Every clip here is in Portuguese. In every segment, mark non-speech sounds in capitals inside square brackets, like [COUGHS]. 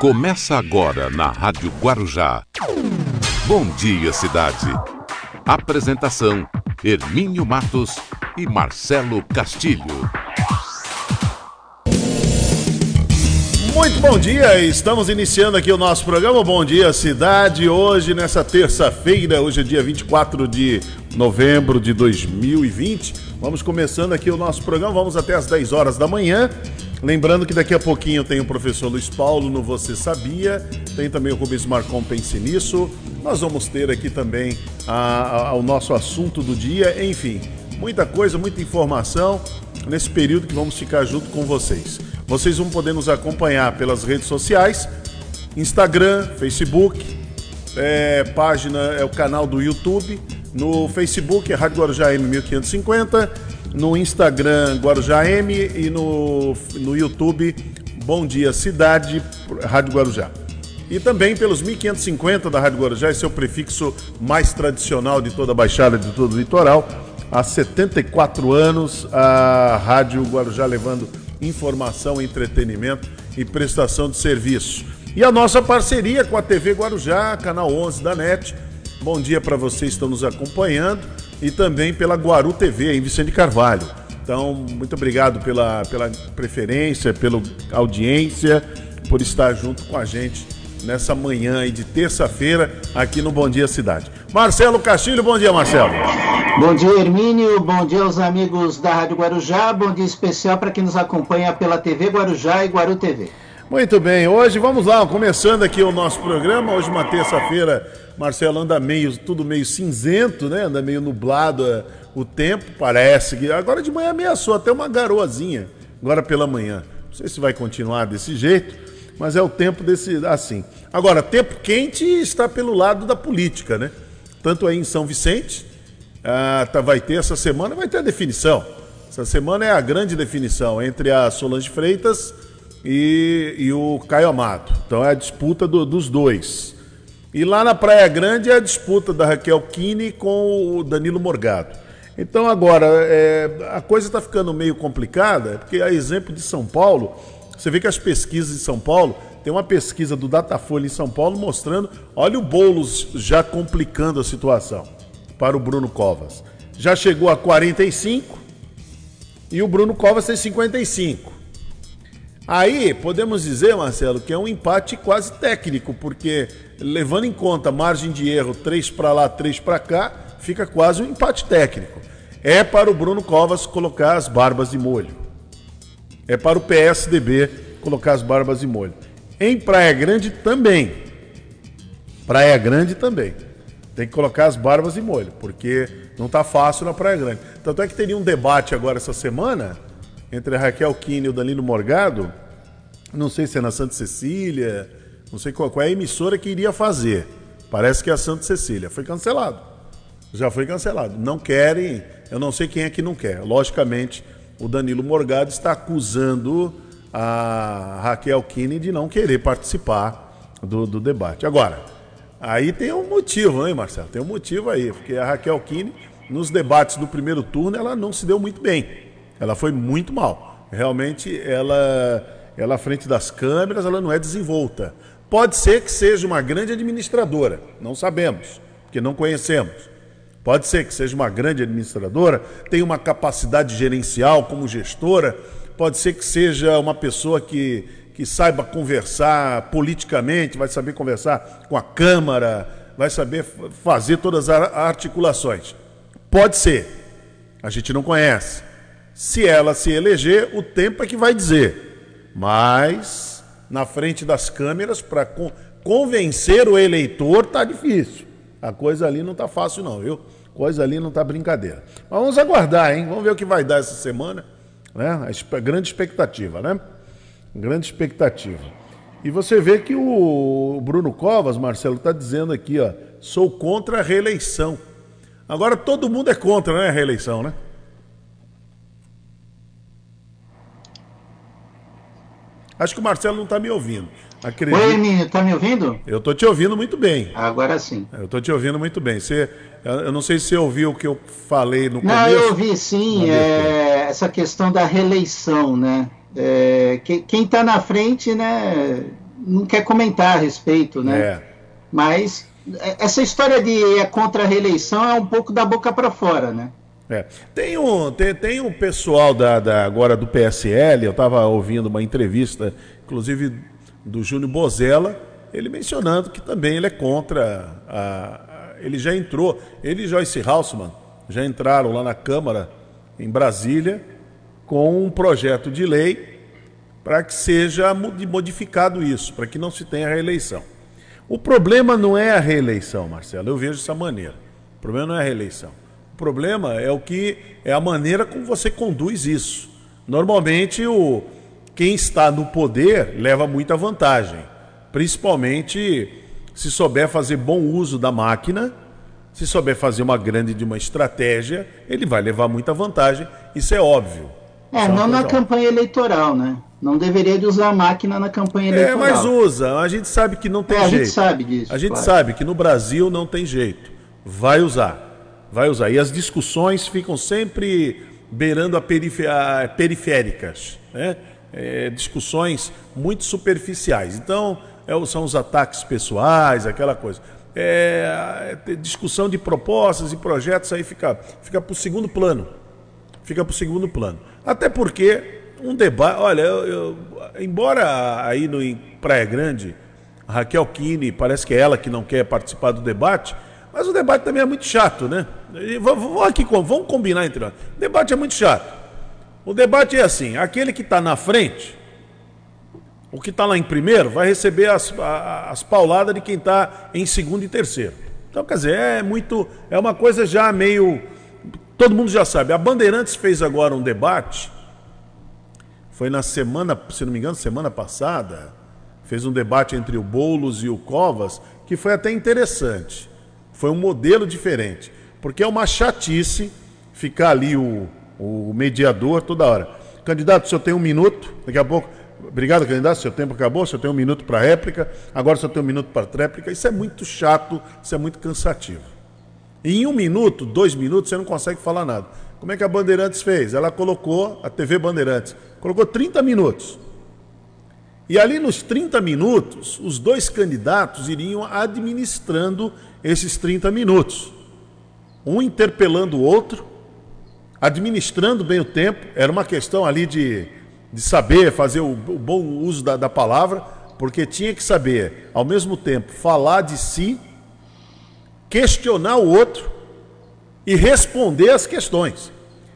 Começa agora na Rádio Guarujá. Bom dia, cidade. Apresentação: Hermínio Matos e Marcelo Castilho. Muito bom dia, estamos iniciando aqui o nosso programa Bom Dia Cidade. Hoje, nessa terça-feira, hoje é dia 24 de novembro de 2020. Vamos começando aqui o nosso programa, vamos até às 10 horas da manhã. Lembrando que daqui a pouquinho tem o professor Luiz Paulo no Você Sabia, tem também o Rubens Marcon Pense Nisso. Nós vamos ter aqui também a, a, o nosso assunto do dia, enfim, muita coisa, muita informação nesse período que vamos ficar junto com vocês. Vocês vão poder nos acompanhar pelas redes sociais, Instagram, Facebook, é, página, é o canal do YouTube, no Facebook é Rádio Guarujá M1550, no Instagram Guarujá M e no, no YouTube Bom Dia Cidade, Rádio Guarujá. E também pelos 1550 da Rádio Guarujá, esse é o prefixo mais tradicional de toda a Baixada de todo o litoral. Há 74 anos, a Rádio Guarujá levando informação, entretenimento e prestação de serviço. E a nossa parceria com a TV Guarujá, canal 11 da NET. Bom dia para vocês que estão nos acompanhando e também pela Guaru TV em Vicente Carvalho. Então, muito obrigado pela, pela preferência, pela audiência, por estar junto com a gente nessa manhã de terça-feira aqui no Bom Dia Cidade. Marcelo Castilho, bom dia, Marcelo. Bom dia, Hermínio. Bom dia aos amigos da Rádio Guarujá. Bom dia especial para quem nos acompanha pela TV Guarujá e Guaru TV. Muito bem, hoje vamos lá, começando aqui o nosso programa. Hoje, uma terça-feira, Marcelo anda meio, tudo meio cinzento, né? Anda meio nublado é, o tempo, parece que. Agora de manhã ameaçou até uma garoazinha, agora pela manhã. Não sei se vai continuar desse jeito, mas é o tempo desse assim. Agora, tempo quente está pelo lado da política, né? Tanto aí em São Vicente, ah, tá, vai ter essa semana, vai ter a definição. Essa semana é a grande definição entre a Solange Freitas e, e o Caio Amado. Então é a disputa do, dos dois. E lá na Praia Grande é a disputa da Raquel Kine com o Danilo Morgado. Então agora, é, a coisa está ficando meio complicada, porque a exemplo de São Paulo, você vê que as pesquisas de São Paulo, tem uma pesquisa do Datafolha em São Paulo mostrando, olha o Boulos já complicando a situação para o Bruno Covas. Já chegou a 45 e o Bruno Covas tem 55. Aí podemos dizer, Marcelo, que é um empate quase técnico, porque levando em conta margem de erro, três para lá, três para cá, fica quase um empate técnico. É para o Bruno Covas colocar as barbas de molho. É para o PSDB colocar as barbas de molho. Em Praia Grande também. Praia Grande também. Tem que colocar as barbas de molho, porque não está fácil na Praia Grande. Tanto é que teria um debate agora essa semana entre a Raquel Kine e o Danilo Morgado. Não sei se é na Santa Cecília, não sei qual, qual é a emissora que iria fazer. Parece que é a Santa Cecília. Foi cancelado. Já foi cancelado. Não querem, eu não sei quem é que não quer. Logicamente, o Danilo Morgado está acusando a Raquel Kine de não querer participar do, do debate. Agora, aí tem um motivo, hein, Marcelo? Tem um motivo aí, porque a Raquel Kine, nos debates do primeiro turno, ela não se deu muito bem. Ela foi muito mal. Realmente, ela, ela à frente das câmeras, ela não é desenvolta. Pode ser que seja uma grande administradora, não sabemos, porque não conhecemos. Pode ser que seja uma grande administradora, tenha uma capacidade gerencial como gestora, pode ser que seja uma pessoa que, que saiba conversar politicamente, vai saber conversar com a Câmara, vai saber fazer todas as articulações. Pode ser, a gente não conhece. Se ela se eleger, o tempo é que vai dizer. Mas, na frente das câmeras, para con convencer o eleitor, tá difícil. A coisa ali não tá fácil, não, viu? Coisa ali não tá brincadeira. Mas vamos aguardar, hein? Vamos ver o que vai dar essa semana. Né? A grande expectativa, né? Grande expectativa. E você vê que o Bruno Covas, Marcelo, está dizendo aqui, ó, sou contra a reeleição. Agora todo mundo é contra, né, a reeleição, né? Acho que o Marcelo não está me ouvindo. Acredito. Oi, Emílio, está me ouvindo? Eu estou te ouvindo muito bem. Agora sim. Eu estou te ouvindo muito bem. Você, eu não sei se você ouviu o que eu falei no não, começo. Não, eu ouvi sim. É, essa questão da reeleição, né? É, quem está na frente, né? não quer comentar a respeito, né? É. Mas é, essa história de é contra a reeleição é um pouco da boca para fora, né? É. Tem, um, tem, tem um pessoal da, da, agora do PSL, eu estava ouvindo uma entrevista, inclusive do Júnior Bozella, ele mencionando que também ele é contra a, a, ele já entrou, ele e Joyce Hausmann já entraram lá na Câmara em Brasília com um projeto de lei para que seja modificado isso, para que não se tenha reeleição. O problema não é a reeleição, Marcelo, eu vejo dessa maneira. O problema não é a reeleição. O problema é o que é a maneira como você conduz isso. Normalmente o quem está no poder leva muita vantagem, principalmente se souber fazer bom uso da máquina, se souber fazer uma grande de uma estratégia, ele vai levar muita vantagem, isso é óbvio. É, é não na campanha eleitoral, né? Não deveria de usar a máquina na campanha é, eleitoral. É, mas usa. A gente sabe que não tem é, jeito. A gente sabe disso. A gente claro. sabe que no Brasil não tem jeito. Vai usar vai usar. E as discussões ficam sempre beirando a, periféricas, né? É, discussões muito superficiais. Então, é, são os ataques pessoais, aquela coisa. É, é discussão de propostas e projetos aí fica, fica para o segundo plano. Fica para o segundo plano. Até porque um debate. Olha, eu, eu, embora aí no, em Praia Grande, Raquel Kine, parece que é ela que não quer participar do debate, mas o debate também é muito chato, né? Vamos, aqui, vamos combinar entre nós. O debate é muito chato. O debate é assim: aquele que está na frente, o que está lá em primeiro, vai receber as, as pauladas de quem está em segundo e terceiro. Então, quer dizer, é muito. É uma coisa já meio. Todo mundo já sabe. A Bandeirantes fez agora um debate. Foi na semana, se não me engano, semana passada. Fez um debate entre o Boulos e o Covas, que foi até interessante. Foi um modelo diferente. Porque é uma chatice ficar ali o, o mediador toda hora. Candidato, o senhor tem um minuto, daqui a pouco. Obrigado, candidato. Seu tempo acabou, senhor tem um minuto para réplica, agora senhor tem um minuto para réplica. Isso é muito chato, isso é muito cansativo. Em um minuto, dois minutos, você não consegue falar nada. Como é que a Bandeirantes fez? Ela colocou, a TV Bandeirantes, colocou 30 minutos. E ali nos 30 minutos, os dois candidatos iriam administrando esses 30 minutos. Um interpelando o outro, administrando bem o tempo, era uma questão ali de, de saber fazer o, o bom uso da, da palavra, porque tinha que saber, ao mesmo tempo, falar de si, questionar o outro e responder as questões.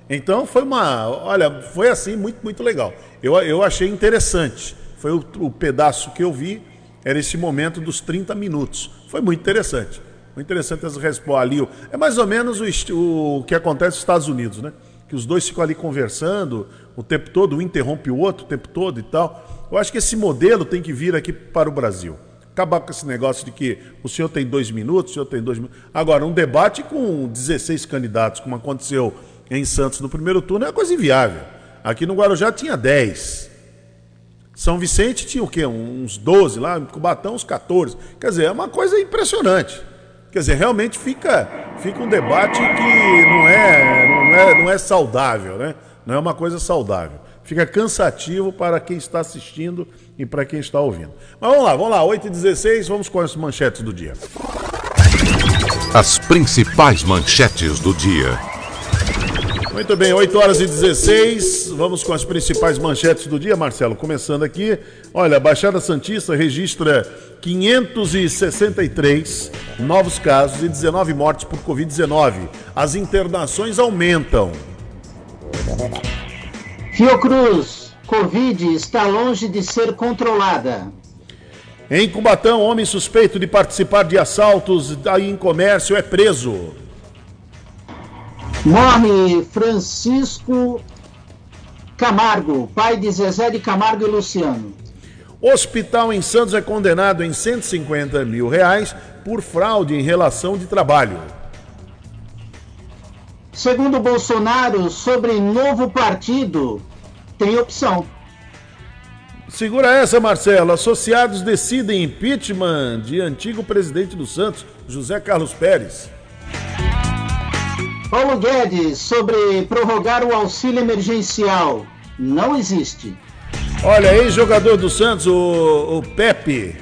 Então foi uma, olha, foi assim muito, muito legal. Eu, eu achei interessante. Foi o, o pedaço que eu vi, era esse momento dos 30 minutos. Foi muito interessante. Interessante as respostas ali. É mais ou menos o, o que acontece nos Estados Unidos, né? Que os dois ficam ali conversando o tempo todo, um interrompe o outro o tempo todo e tal. Eu acho que esse modelo tem que vir aqui para o Brasil. Acabar com esse negócio de que o senhor tem dois minutos, o senhor tem dois minutos. Agora, um debate com 16 candidatos, como aconteceu em Santos no primeiro turno, é uma coisa inviável. Aqui no Guarujá tinha 10. São Vicente tinha o quê? Uns 12 lá, Cubatão uns 14. Quer dizer, é uma coisa impressionante. Quer dizer, realmente fica, fica um debate que não é, não, é, não é saudável, né? Não é uma coisa saudável. Fica cansativo para quem está assistindo e para quem está ouvindo. Mas vamos lá, vamos lá, 8h16, vamos com as manchetes do dia. As principais manchetes do dia. Muito bem, 8 horas e 16. Vamos com as principais manchetes do dia, Marcelo. Começando aqui. Olha, a Baixada Santista registra 563 novos casos e 19 mortes por Covid-19. As internações aumentam. Fiocruz, Covid está longe de ser controlada. Em Cubatão, homem suspeito de participar de assaltos em comércio é preso. Morre Francisco Camargo, pai de Zezé de Camargo e Luciano. Hospital em Santos é condenado em 150 mil reais por fraude em relação de trabalho. Segundo Bolsonaro, sobre novo partido, tem opção. Segura essa, Marcelo. Associados decidem impeachment de antigo presidente do Santos, José Carlos Pérez. Paulo Guedes, sobre prorrogar o auxílio emergencial. Não existe. Olha aí, jogador do Santos, o, o Pepe.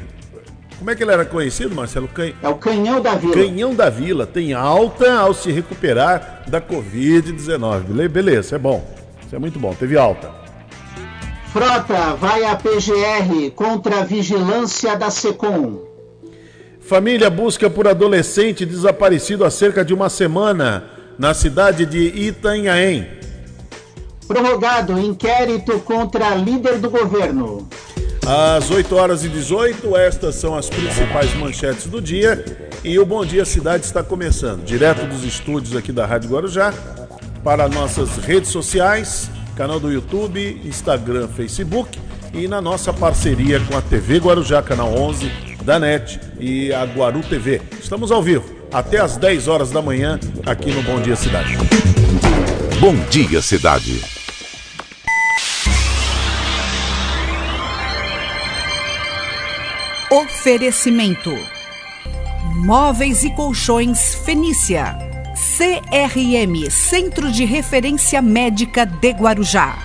Como é que ele era conhecido, Marcelo? Can... É o Canhão da Vila. Canhão da Vila. Tem alta ao se recuperar da Covid-19. Beleza, é bom. Isso é muito bom. Teve alta. Frota vai à PGR contra a vigilância da SECOM. Família busca por adolescente desaparecido há cerca de uma semana na cidade de Itanhaém. Prorrogado inquérito contra líder do governo. Às 8 horas e 18, estas são as principais manchetes do dia. E o Bom Dia Cidade está começando, direto dos estúdios aqui da Rádio Guarujá, para nossas redes sociais, canal do YouTube, Instagram, Facebook e na nossa parceria com a TV Guarujá, canal 11 da NET e a Guaru TV. Estamos ao vivo, até às 10 horas da manhã, aqui no Bom Dia Cidade. Bom Dia Cidade. Oferecimento: Móveis e Colchões Fenícia. CRM Centro de Referência Médica de Guarujá.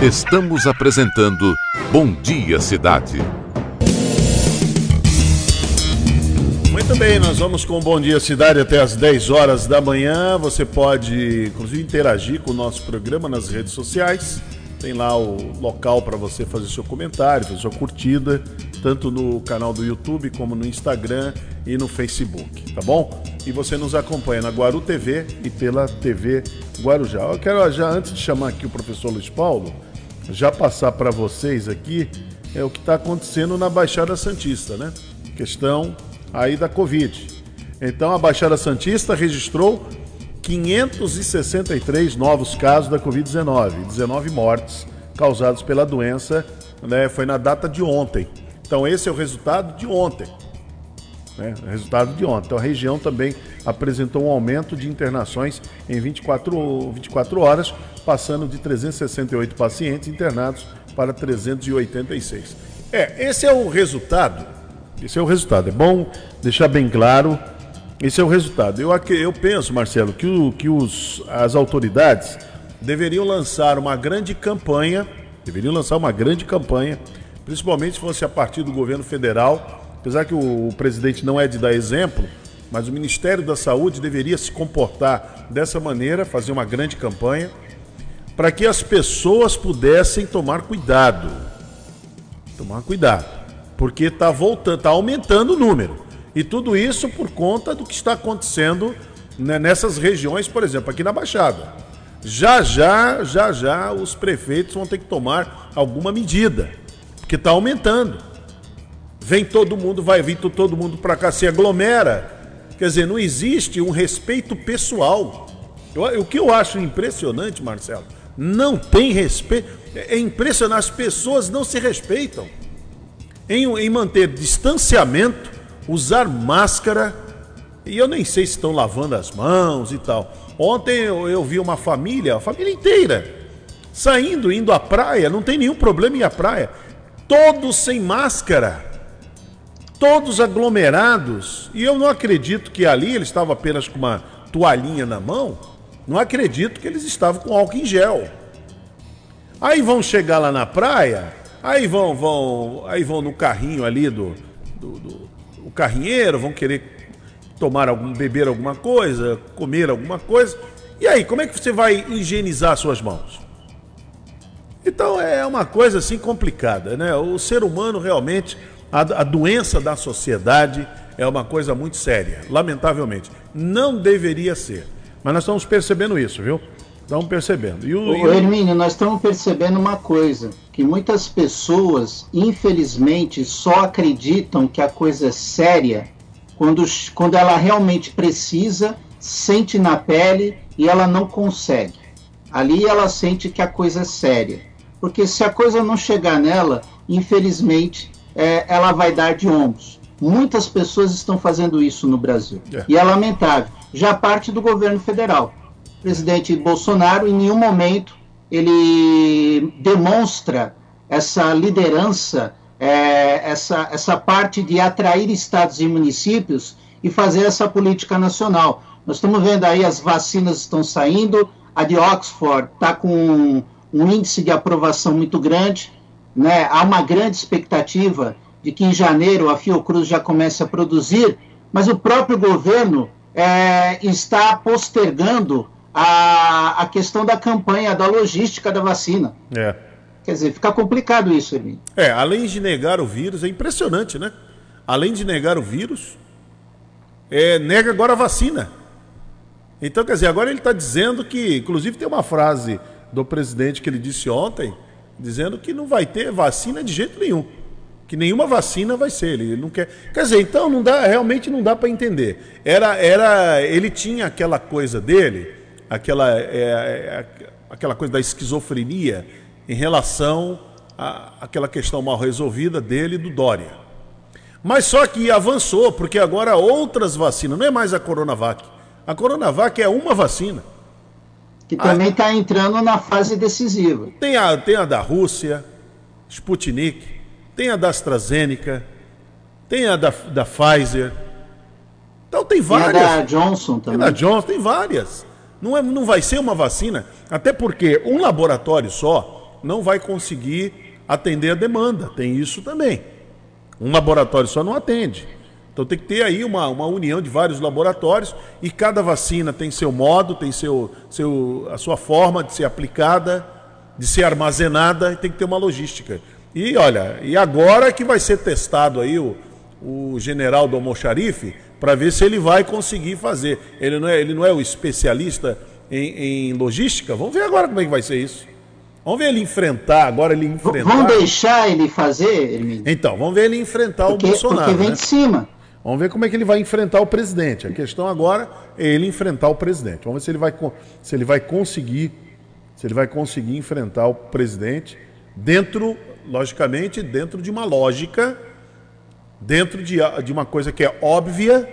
Estamos apresentando Bom Dia Cidade. Muito bem, nós vamos com o Bom Dia Cidade até as 10 horas da manhã. Você pode, inclusive, interagir com o nosso programa nas redes sociais tem lá o local para você fazer seu comentário, fazer sua curtida, tanto no canal do YouTube como no Instagram e no Facebook, tá bom? E você nos acompanha na Guaru TV e pela TV Guarujá. Eu quero já antes de chamar aqui o professor Luiz Paulo, já passar para vocês aqui é o que está acontecendo na Baixada Santista, né? Questão aí da Covid. Então a Baixada Santista registrou 563 novos casos da Covid-19, 19 mortes causadas pela doença, né, foi na data de ontem. Então esse é o resultado de ontem. Né, resultado de ontem. Então a região também apresentou um aumento de internações em 24, 24 horas, passando de 368 pacientes internados para 386. É, esse é o resultado. Esse é o resultado. É bom deixar bem claro esse é o resultado. Eu, eu penso, Marcelo, que, o, que os, as autoridades deveriam lançar uma grande campanha, deveriam lançar uma grande campanha, principalmente se fosse a partir do governo federal, apesar que o, o presidente não é de dar exemplo, mas o Ministério da Saúde deveria se comportar dessa maneira, fazer uma grande campanha, para que as pessoas pudessem tomar cuidado. Tomar cuidado, porque está voltando, está aumentando o número. E tudo isso por conta do que está acontecendo né, nessas regiões, por exemplo, aqui na Baixada. Já já, já já, os prefeitos vão ter que tomar alguma medida, porque está aumentando. Vem todo mundo, vai vir todo mundo para cá, se aglomera. Quer dizer, não existe um respeito pessoal. Eu, o que eu acho impressionante, Marcelo, não tem respeito. É impressionante, as pessoas não se respeitam. Em, em manter distanciamento, usar máscara e eu nem sei se estão lavando as mãos e tal. Ontem eu, eu vi uma família, a família inteira, saindo, indo à praia, não tem nenhum problema em ir à praia. Todos sem máscara, todos aglomerados. E eu não acredito que ali ele estava apenas com uma toalhinha na mão. Não acredito que eles estavam com álcool em gel. Aí vão chegar lá na praia, aí vão, vão, aí vão no carrinho ali do, do, do o carrinheiro, vão querer tomar algum, beber alguma coisa, comer alguma coisa. E aí, como é que você vai higienizar suas mãos? Então é uma coisa assim complicada, né? O ser humano realmente, a, a doença da sociedade é uma coisa muito séria, lamentavelmente. Não deveria ser. Mas nós estamos percebendo isso, viu? Estamos percebendo. E o, Ô, Hermínio, nós estamos percebendo uma coisa, que muitas pessoas, infelizmente, só acreditam que a coisa é séria quando, quando ela realmente precisa, sente na pele e ela não consegue. Ali ela sente que a coisa é séria. Porque se a coisa não chegar nela, infelizmente, é, ela vai dar de ombros. Muitas pessoas estão fazendo isso no Brasil. É. E é lamentável. Já parte do governo federal presidente Bolsonaro, em nenhum momento ele demonstra essa liderança, é, essa, essa parte de atrair estados e municípios e fazer essa política nacional. Nós estamos vendo aí as vacinas estão saindo, A de Oxford está com um índice de aprovação muito grande. Né? Há uma grande expectativa de que em janeiro a Fiocruz já comece a produzir, mas o próprio governo é, está postergando a, a questão da campanha, da logística da vacina. É. Quer dizer, fica complicado isso, Hermínio. É, além de negar o vírus, é impressionante, né? Além de negar o vírus, é, nega agora a vacina. Então, quer dizer, agora ele está dizendo que, inclusive tem uma frase do presidente que ele disse ontem, dizendo que não vai ter vacina de jeito nenhum. Que nenhuma vacina vai ser. Ele não quer. Quer dizer, então não dá, realmente não dá para entender. Era, era, ele tinha aquela coisa dele, aquela, é, é, aquela coisa da esquizofrenia em relação àquela questão mal resolvida dele e do Dória. Mas só que avançou, porque agora outras vacinas, não é mais a Coronavac. A Coronavac é uma vacina. Que também está entrando na fase decisiva. Tem a, tem a da Rússia, Sputnik, tem a da AstraZeneca, tem a da, da Pfizer. Então tem várias. Tem a da Johnson também. Tem a da Johnson, tem várias. Não, é, não vai ser uma vacina, até porque um laboratório só não vai conseguir atender a demanda. Tem isso também. Um laboratório só não atende. Então tem que ter aí uma, uma união de vários laboratórios e cada vacina tem seu modo, tem seu, seu, a sua forma de ser aplicada, de ser armazenada e tem que ter uma logística. E olha, e agora que vai ser testado aí o, o general do Almoxarife para ver se ele vai conseguir fazer. Ele não é, ele não é o especialista em, em logística? Vamos ver agora como é que vai ser isso. Vamos ver ele enfrentar, agora ele enfrentar. Vamos deixar ele fazer, Hermínio? Então, vamos ver ele enfrentar porque, o Bolsonaro. Porque vem né? de cima. Vamos ver como é que ele vai enfrentar o presidente. A questão agora é ele enfrentar o presidente. Vamos ver se ele vai, se ele vai conseguir, se ele vai conseguir enfrentar o presidente dentro, logicamente, dentro de uma lógica, dentro de, de uma coisa que é óbvia,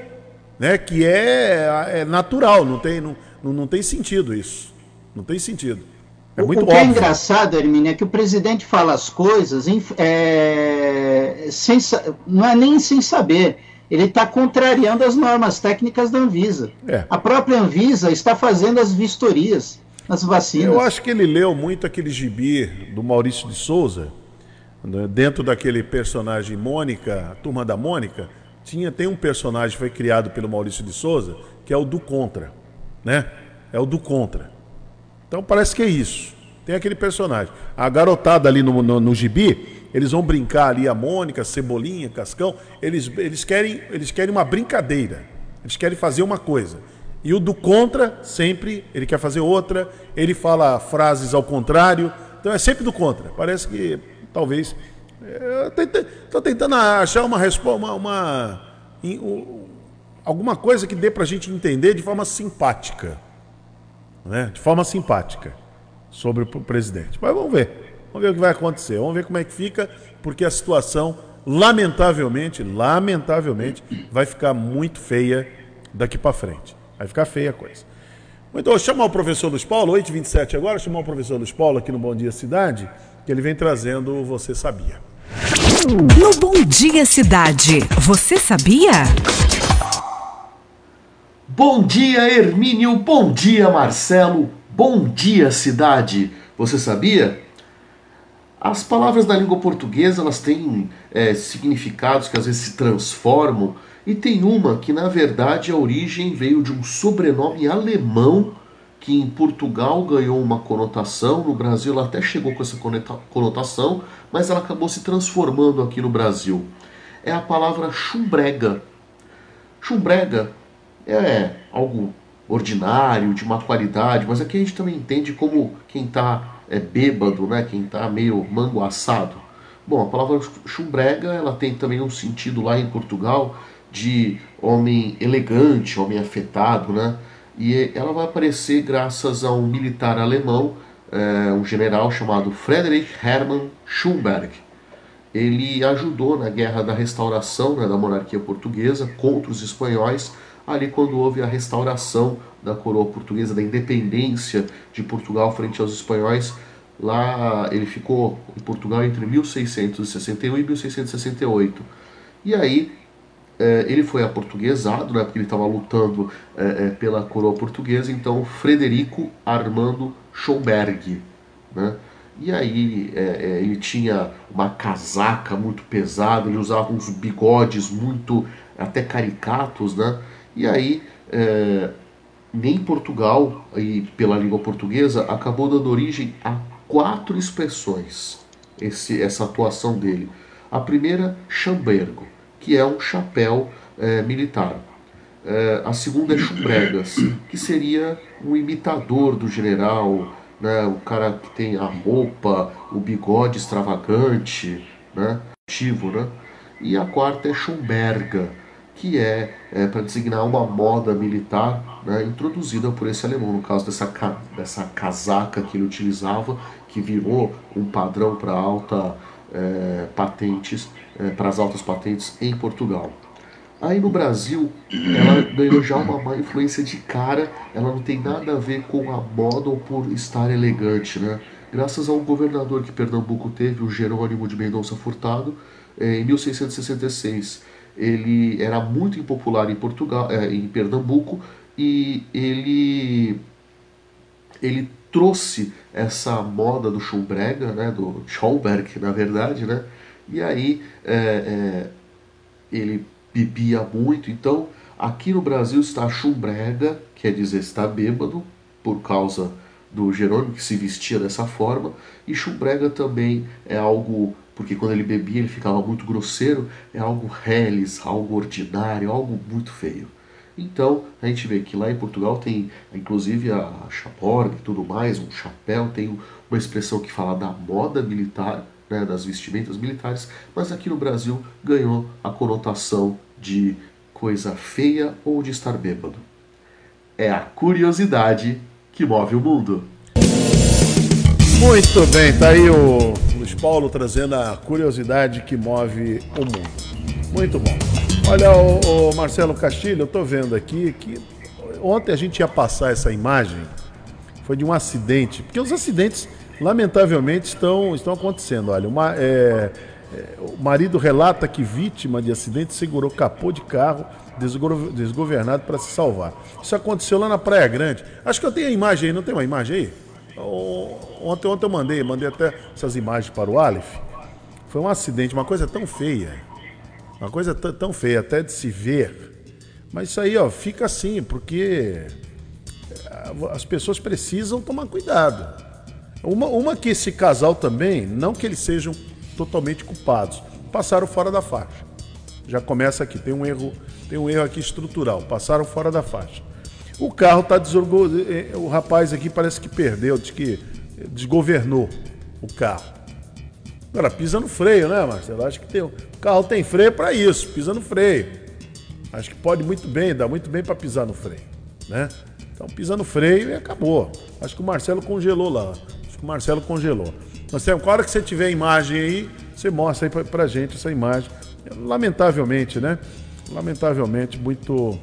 né, que é, é natural, não tem, não, não tem sentido isso. Não tem sentido. É muito o que é óbvio. é engraçado, Hermínio, é que o presidente fala as coisas é, sem, não é nem sem saber. Ele está contrariando as normas técnicas da Anvisa. É. A própria Anvisa está fazendo as vistorias nas vacinas. Eu acho que ele leu muito aquele gibi do Maurício de Souza, dentro daquele personagem Mônica, a turma da Mônica, tinha, tem um personagem que foi criado pelo Maurício de Souza, que é o do Contra. Né? É o do Contra. Então parece que é isso. Tem aquele personagem. A garotada ali no, no, no gibi, eles vão brincar ali, a Mônica, Cebolinha, Cascão, eles, eles, querem, eles querem uma brincadeira. Eles querem fazer uma coisa. E o do contra, sempre, ele quer fazer outra, ele fala frases ao contrário. Então é sempre do contra. Parece que talvez. Estou tentando achar uma resposta, uma, uma, alguma coisa que dê para a gente entender de forma simpática né, de forma simpática sobre o presidente. Mas vamos ver. Vamos ver o que vai acontecer. Vamos ver como é que fica, porque a situação, lamentavelmente, lamentavelmente, vai ficar muito feia daqui para frente. Vai ficar feia a coisa. Então, chamar o professor Luiz Paulo, 8h27 agora, chamar o professor Luiz Paulo aqui no Bom Dia Cidade, que ele vem trazendo o Você Sabia. No Bom Dia Cidade, você sabia? Bom dia, Hermínio. Bom dia, Marcelo. Bom dia, cidade. Você sabia? As palavras da língua portuguesa elas têm é, significados que às vezes se transformam e tem uma que na verdade a origem veio de um sobrenome alemão que em Portugal ganhou uma conotação, no Brasil ela até chegou com essa conotação, mas ela acabou se transformando aqui no Brasil. É a palavra chumbrega. Chumbrega é algo ordinário, de má qualidade, mas aqui a gente também entende como quem está é, bêbado, né? quem está meio manguaçado. Bom, a palavra chumbrega ela tem também um sentido lá em Portugal de homem elegante, homem afetado, né? E ela vai aparecer graças a um militar alemão, é, um general chamado Friedrich Hermann Schumberg. Ele ajudou na guerra da restauração né, da monarquia portuguesa contra os espanhóis ali quando houve a restauração da coroa portuguesa, da independência de Portugal frente aos espanhóis. Lá ele ficou em Portugal entre 1661 e 1668. E aí é, ele foi aportuguesado, né, porque ele estava lutando é, é, pela coroa portuguesa, então Frederico Armando Schomberg. Né? E aí é, é, ele tinha uma casaca muito pesada, ele usava uns bigodes muito até caricatos, né? E aí nem Portugal e pela língua portuguesa acabou dando origem a quatro expressões esse, essa atuação dele. A primeira, chambergo, que é um chapéu é, militar. É, a segunda é chumbregas, [COUGHS] que seria um imitador do general, né, o cara que tem a roupa, o bigode extravagante, né, ativo, né? E a quarta é chumberga, que é, é para designar uma moda militar né, introduzida por esse alemão, no caso dessa, dessa casaca que ele utilizava, que virou um padrão para alta é, patentes, é, para as altas patentes em Portugal. Aí no Brasil, ela ganhou já uma má influência de cara, ela não tem nada a ver com a moda ou por estar elegante, né? Graças ao governador que Pernambuco teve, o Jerônimo de Mendonça Furtado, é, em 1666. Ele era muito impopular em Portugal, é, em Pernambuco, e ele ele trouxe essa moda do Schumbrega, né, do Schomberg, na verdade, né, e aí é, é, ele bebia muito, então aqui no Brasil está Schumbrega, quer dizer está bêbado, por causa do Jerônimo que se vestia dessa forma, e Schumbrega também é algo, porque quando ele bebia ele ficava muito grosseiro, é algo reles, algo ordinário, algo muito feio. Então, a gente vê que lá em Portugal tem, inclusive, a chaporga e tudo mais, um chapéu, tem uma expressão que fala da moda militar, né, das vestimentas militares, mas aqui no Brasil ganhou a conotação de coisa feia ou de estar bêbado. É a curiosidade que move o mundo. Muito bem, tá aí o Luiz Paulo trazendo a curiosidade que move o mundo. Muito bom. Olha, o, o Marcelo Castilho, eu estou vendo aqui que ontem a gente ia passar essa imagem, foi de um acidente, porque os acidentes, lamentavelmente, estão, estão acontecendo. Olha, uma, é, é, o marido relata que vítima de acidente segurou capô de carro desgovernado para se salvar. Isso aconteceu lá na Praia Grande. Acho que eu tenho a imagem aí, não tem uma imagem aí? Ontem, ontem eu mandei, mandei até essas imagens para o Aleph. Foi um acidente, uma coisa tão feia. Uma coisa tão feia até de se ver. Mas isso aí, ó, fica assim, porque eh, as pessoas precisam tomar cuidado. Uma, uma que esse casal também, não que eles sejam totalmente culpados, passaram fora da faixa. Já começa aqui, tem um erro, tem um erro aqui estrutural, passaram fora da faixa. O carro está desorganizado, eh, eh, o rapaz aqui parece que perdeu, diz que desgovernou o carro. Agora, pisa no freio, né, Marcelo? Acho que tem, o carro tem freio para isso, pisa no freio. Acho que pode muito bem, dá muito bem para pisar no freio, né? Então pisa no freio e acabou. Acho que o Marcelo congelou lá. Que o Marcelo congelou. Temos, a hora que você tiver a imagem aí, você mostra aí pra, pra gente essa imagem. Lamentavelmente, né? Lamentavelmente, muito.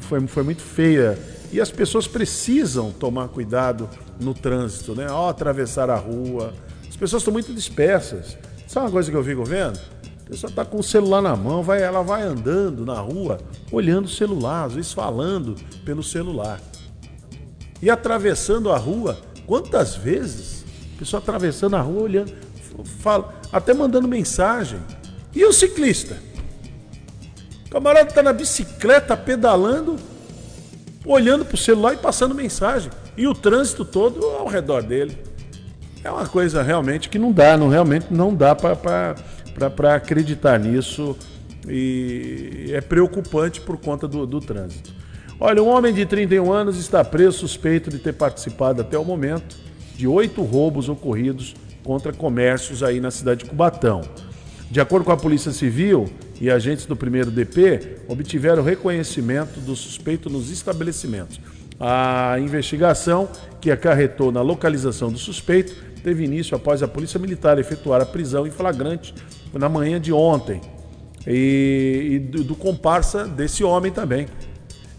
Foi, foi muito feia. E as pessoas precisam tomar cuidado no trânsito, né? Ao atravessar a rua, pessoas estão muito dispersas. Sabe uma coisa que eu fico vendo? A pessoa está com o celular na mão, vai, ela vai andando na rua, olhando o celular, às vezes falando pelo celular. E atravessando a rua, quantas vezes? A pessoa atravessando a rua, olhando, fala, até mandando mensagem. E o ciclista? O camarada está na bicicleta pedalando, olhando para o celular e passando mensagem. E o trânsito todo ao redor dele. É uma coisa realmente que não dá, não realmente não dá para acreditar nisso e é preocupante por conta do, do trânsito. Olha, um homem de 31 anos está preso suspeito de ter participado até o momento de oito roubos ocorridos contra comércios aí na cidade de Cubatão. De acordo com a Polícia Civil e agentes do primeiro DP, obtiveram reconhecimento do suspeito nos estabelecimentos. A investigação, que acarretou na localização do suspeito, teve início após a Polícia Militar efetuar a prisão em flagrante na manhã de ontem. E, e do, do comparsa desse homem também.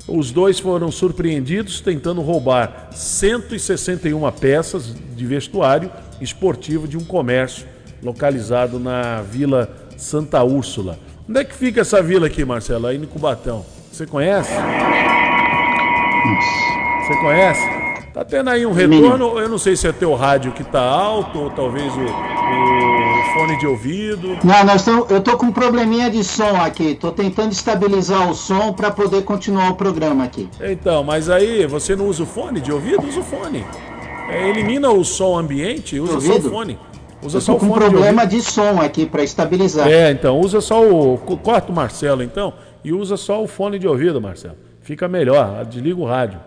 Os dois foram surpreendidos tentando roubar 161 peças de vestuário esportivo de um comércio localizado na Vila Santa Úrsula. Onde é que fica essa vila aqui, Marcelo? Aí no Cubatão. Você conhece? Você conhece? Tá tendo aí um retorno, eu não sei se é teu rádio que tá alto, ou talvez o, o fone de ouvido. Não, nós tamo, eu tô com um probleminha de som aqui. Tô tentando estabilizar o som para poder continuar o programa aqui. Então, mas aí você não usa o fone de ouvido? Usa o fone. É, elimina o som ambiente, usa só o fone. Usa eu só tô o com um fone de problema ouvido. de, som aqui para estabilizar. É, então, usa só o. co- Corta o Marcelo, então, e usa só o fone de ouvido, Marcelo. Fica melhor, desliga o rádio.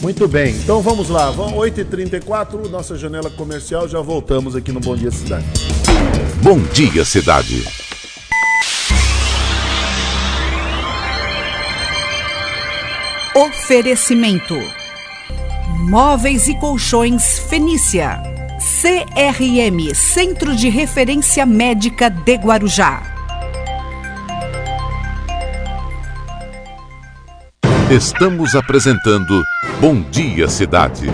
Muito bem, então vamos lá. Vamos 8h34, nossa janela comercial, já voltamos aqui no Bom Dia Cidade. Bom Dia Cidade. Oferecimento: Móveis e Colchões Fenícia. CRM Centro de Referência Médica de Guarujá. Estamos apresentando Bom Dia Cidade.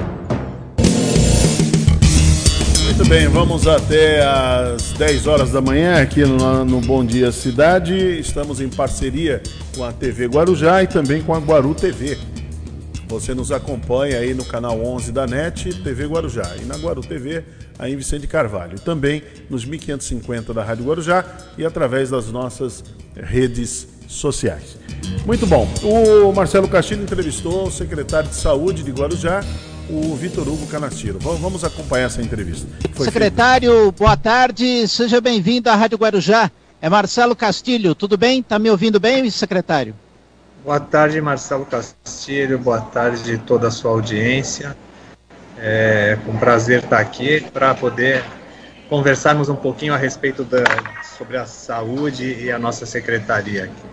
Muito bem, vamos até às 10 horas da manhã aqui no, no Bom Dia Cidade. Estamos em parceria com a TV Guarujá e também com a Guaru TV. Você nos acompanha aí no canal 11 da NET, TV Guarujá. E na Guaru TV, aí em Vicente Carvalho. Também nos 1550 da Rádio Guarujá e através das nossas redes sociais. Muito bom. O Marcelo Castilho entrevistou o secretário de Saúde de Guarujá, o Vitor Hugo Canastiro. Vamos- acompanhar essa entrevista. Foi Secretário, boa tarde, seja bem-vindo à Rádio Guarujá. É Marcelo Castilho, tudo bem? Tá me ouvindo bem, secretário? Boa tarde, Marcelo Castilho. Boa tarde toda a sua audiência. É um prazer estar aqui para poder conversarmos um pouquinho a respeito da, sobre a saúde e a nossa secretaria aqui.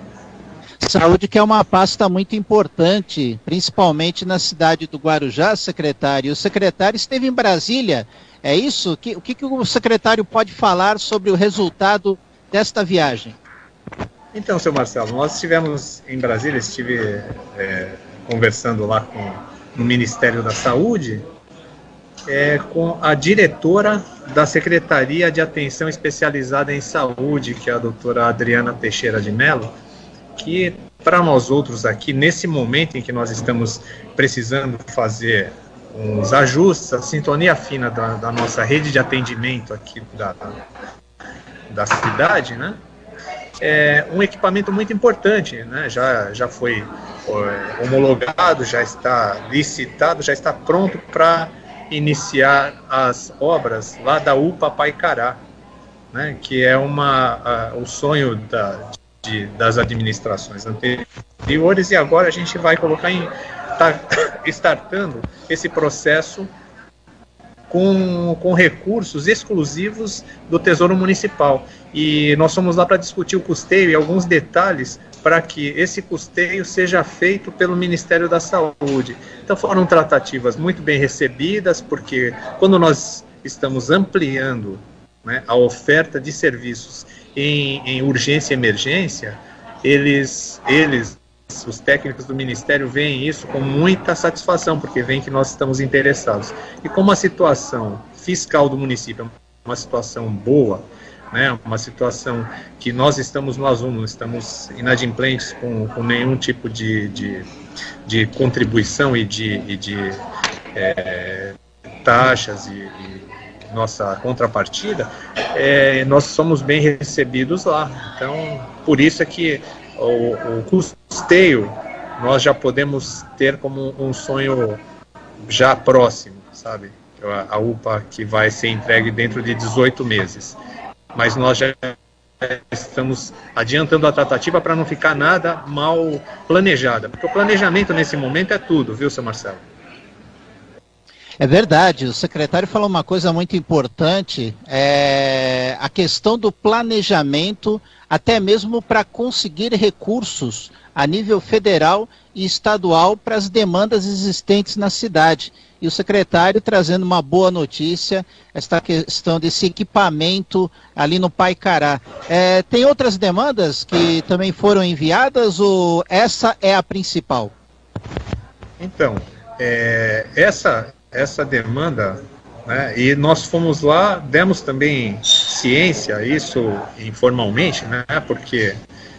Saúde que é uma pasta muito importante, principalmente na cidade do Guarujá, secretário. O secretário esteve em Brasília, é isso? Que- o que, o secretário pode falar sobre o resultado desta viagem? Então, seu Marcelo, nós estivemos em Brasília, estive é, conversando lá com no Ministério da Saúde, é, com a diretora da Secretaria de Atenção Especializada em Saúde, que é a doutora Adriana Teixeira de Mello, que para nós outros aqui, nesse momento em que nós estamos precisando fazer uns ajustes, a sintonia fina da, da nossa rede de atendimento aqui da, da cidade, né? é um equipamento muito importante, né? já, já foi é, homologado, já está licitado, já está pronto para iniciar as obras lá da UPA Paicará, né? que é uma, a, o sonho da, de, das administrações anteriores e agora a gente vai colocar em, tá [COUGHS] startando esse processo com, com recursos exclusivos do Tesouro Municipal. E nós fomos lá para discutir o custeio e alguns detalhes para que esse custeio seja feito pelo Ministério da Saúde. Então foram tratativas muito bem recebidas, porque quando nós estamos ampliando né, a oferta de serviços em, em urgência e emergência, eles, eles os técnicos do Ministério veem isso com muita satisfação, porque veem que nós estamos interessados. E como a situação fiscal do município é uma situação boa, né, uma situação que nós estamos no azul, não estamos inadimplentes com, com nenhum tipo de, de, de contribuição e de, e de é, taxas e, nossa contrapartida, é, nós somos bem recebidos lá. Então, por isso é que o, o custeio nós já podemos ter como um sonho já próximo, sabe? A, a UPA que vai ser entregue dentro de 18 meses. Mas nós já estamos adiantando a tratativa para não ficar nada mal planejada, porque o planejamento nesse momento é tudo, viu, seu Marcelo? É verdade, o secretário falou uma coisa muito importante, é a questão do planejamento, até mesmo para conseguir recursos a nível federal e estadual para as demandas existentes na cidade. E o secretário trazendo uma boa notícia, esta questão desse equipamento ali no Paicará. É, tem outras demandas que também foram enviadas ou essa é a principal? Então, é, essa essa demanda, né, e nós fomos lá, demos também ciência, isso informalmente, né? Porque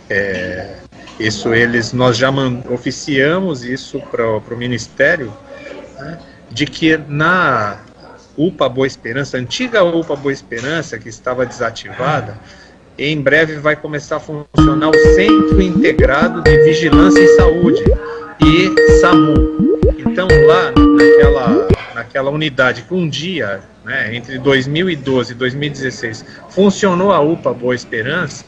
é, isso eles nós já oficiamos isso para o Ministério né, de que na UPA Boa Esperança, antiga UPA Boa Esperança, que estava desativada, em breve vai começar a funcionar o Centro Integrado de Vigilância em Saúde e SAMU. Então lá naquela, naquela unidade que um dia, né, entre 2012 e 2016, funcionou a UPA Boa Esperança,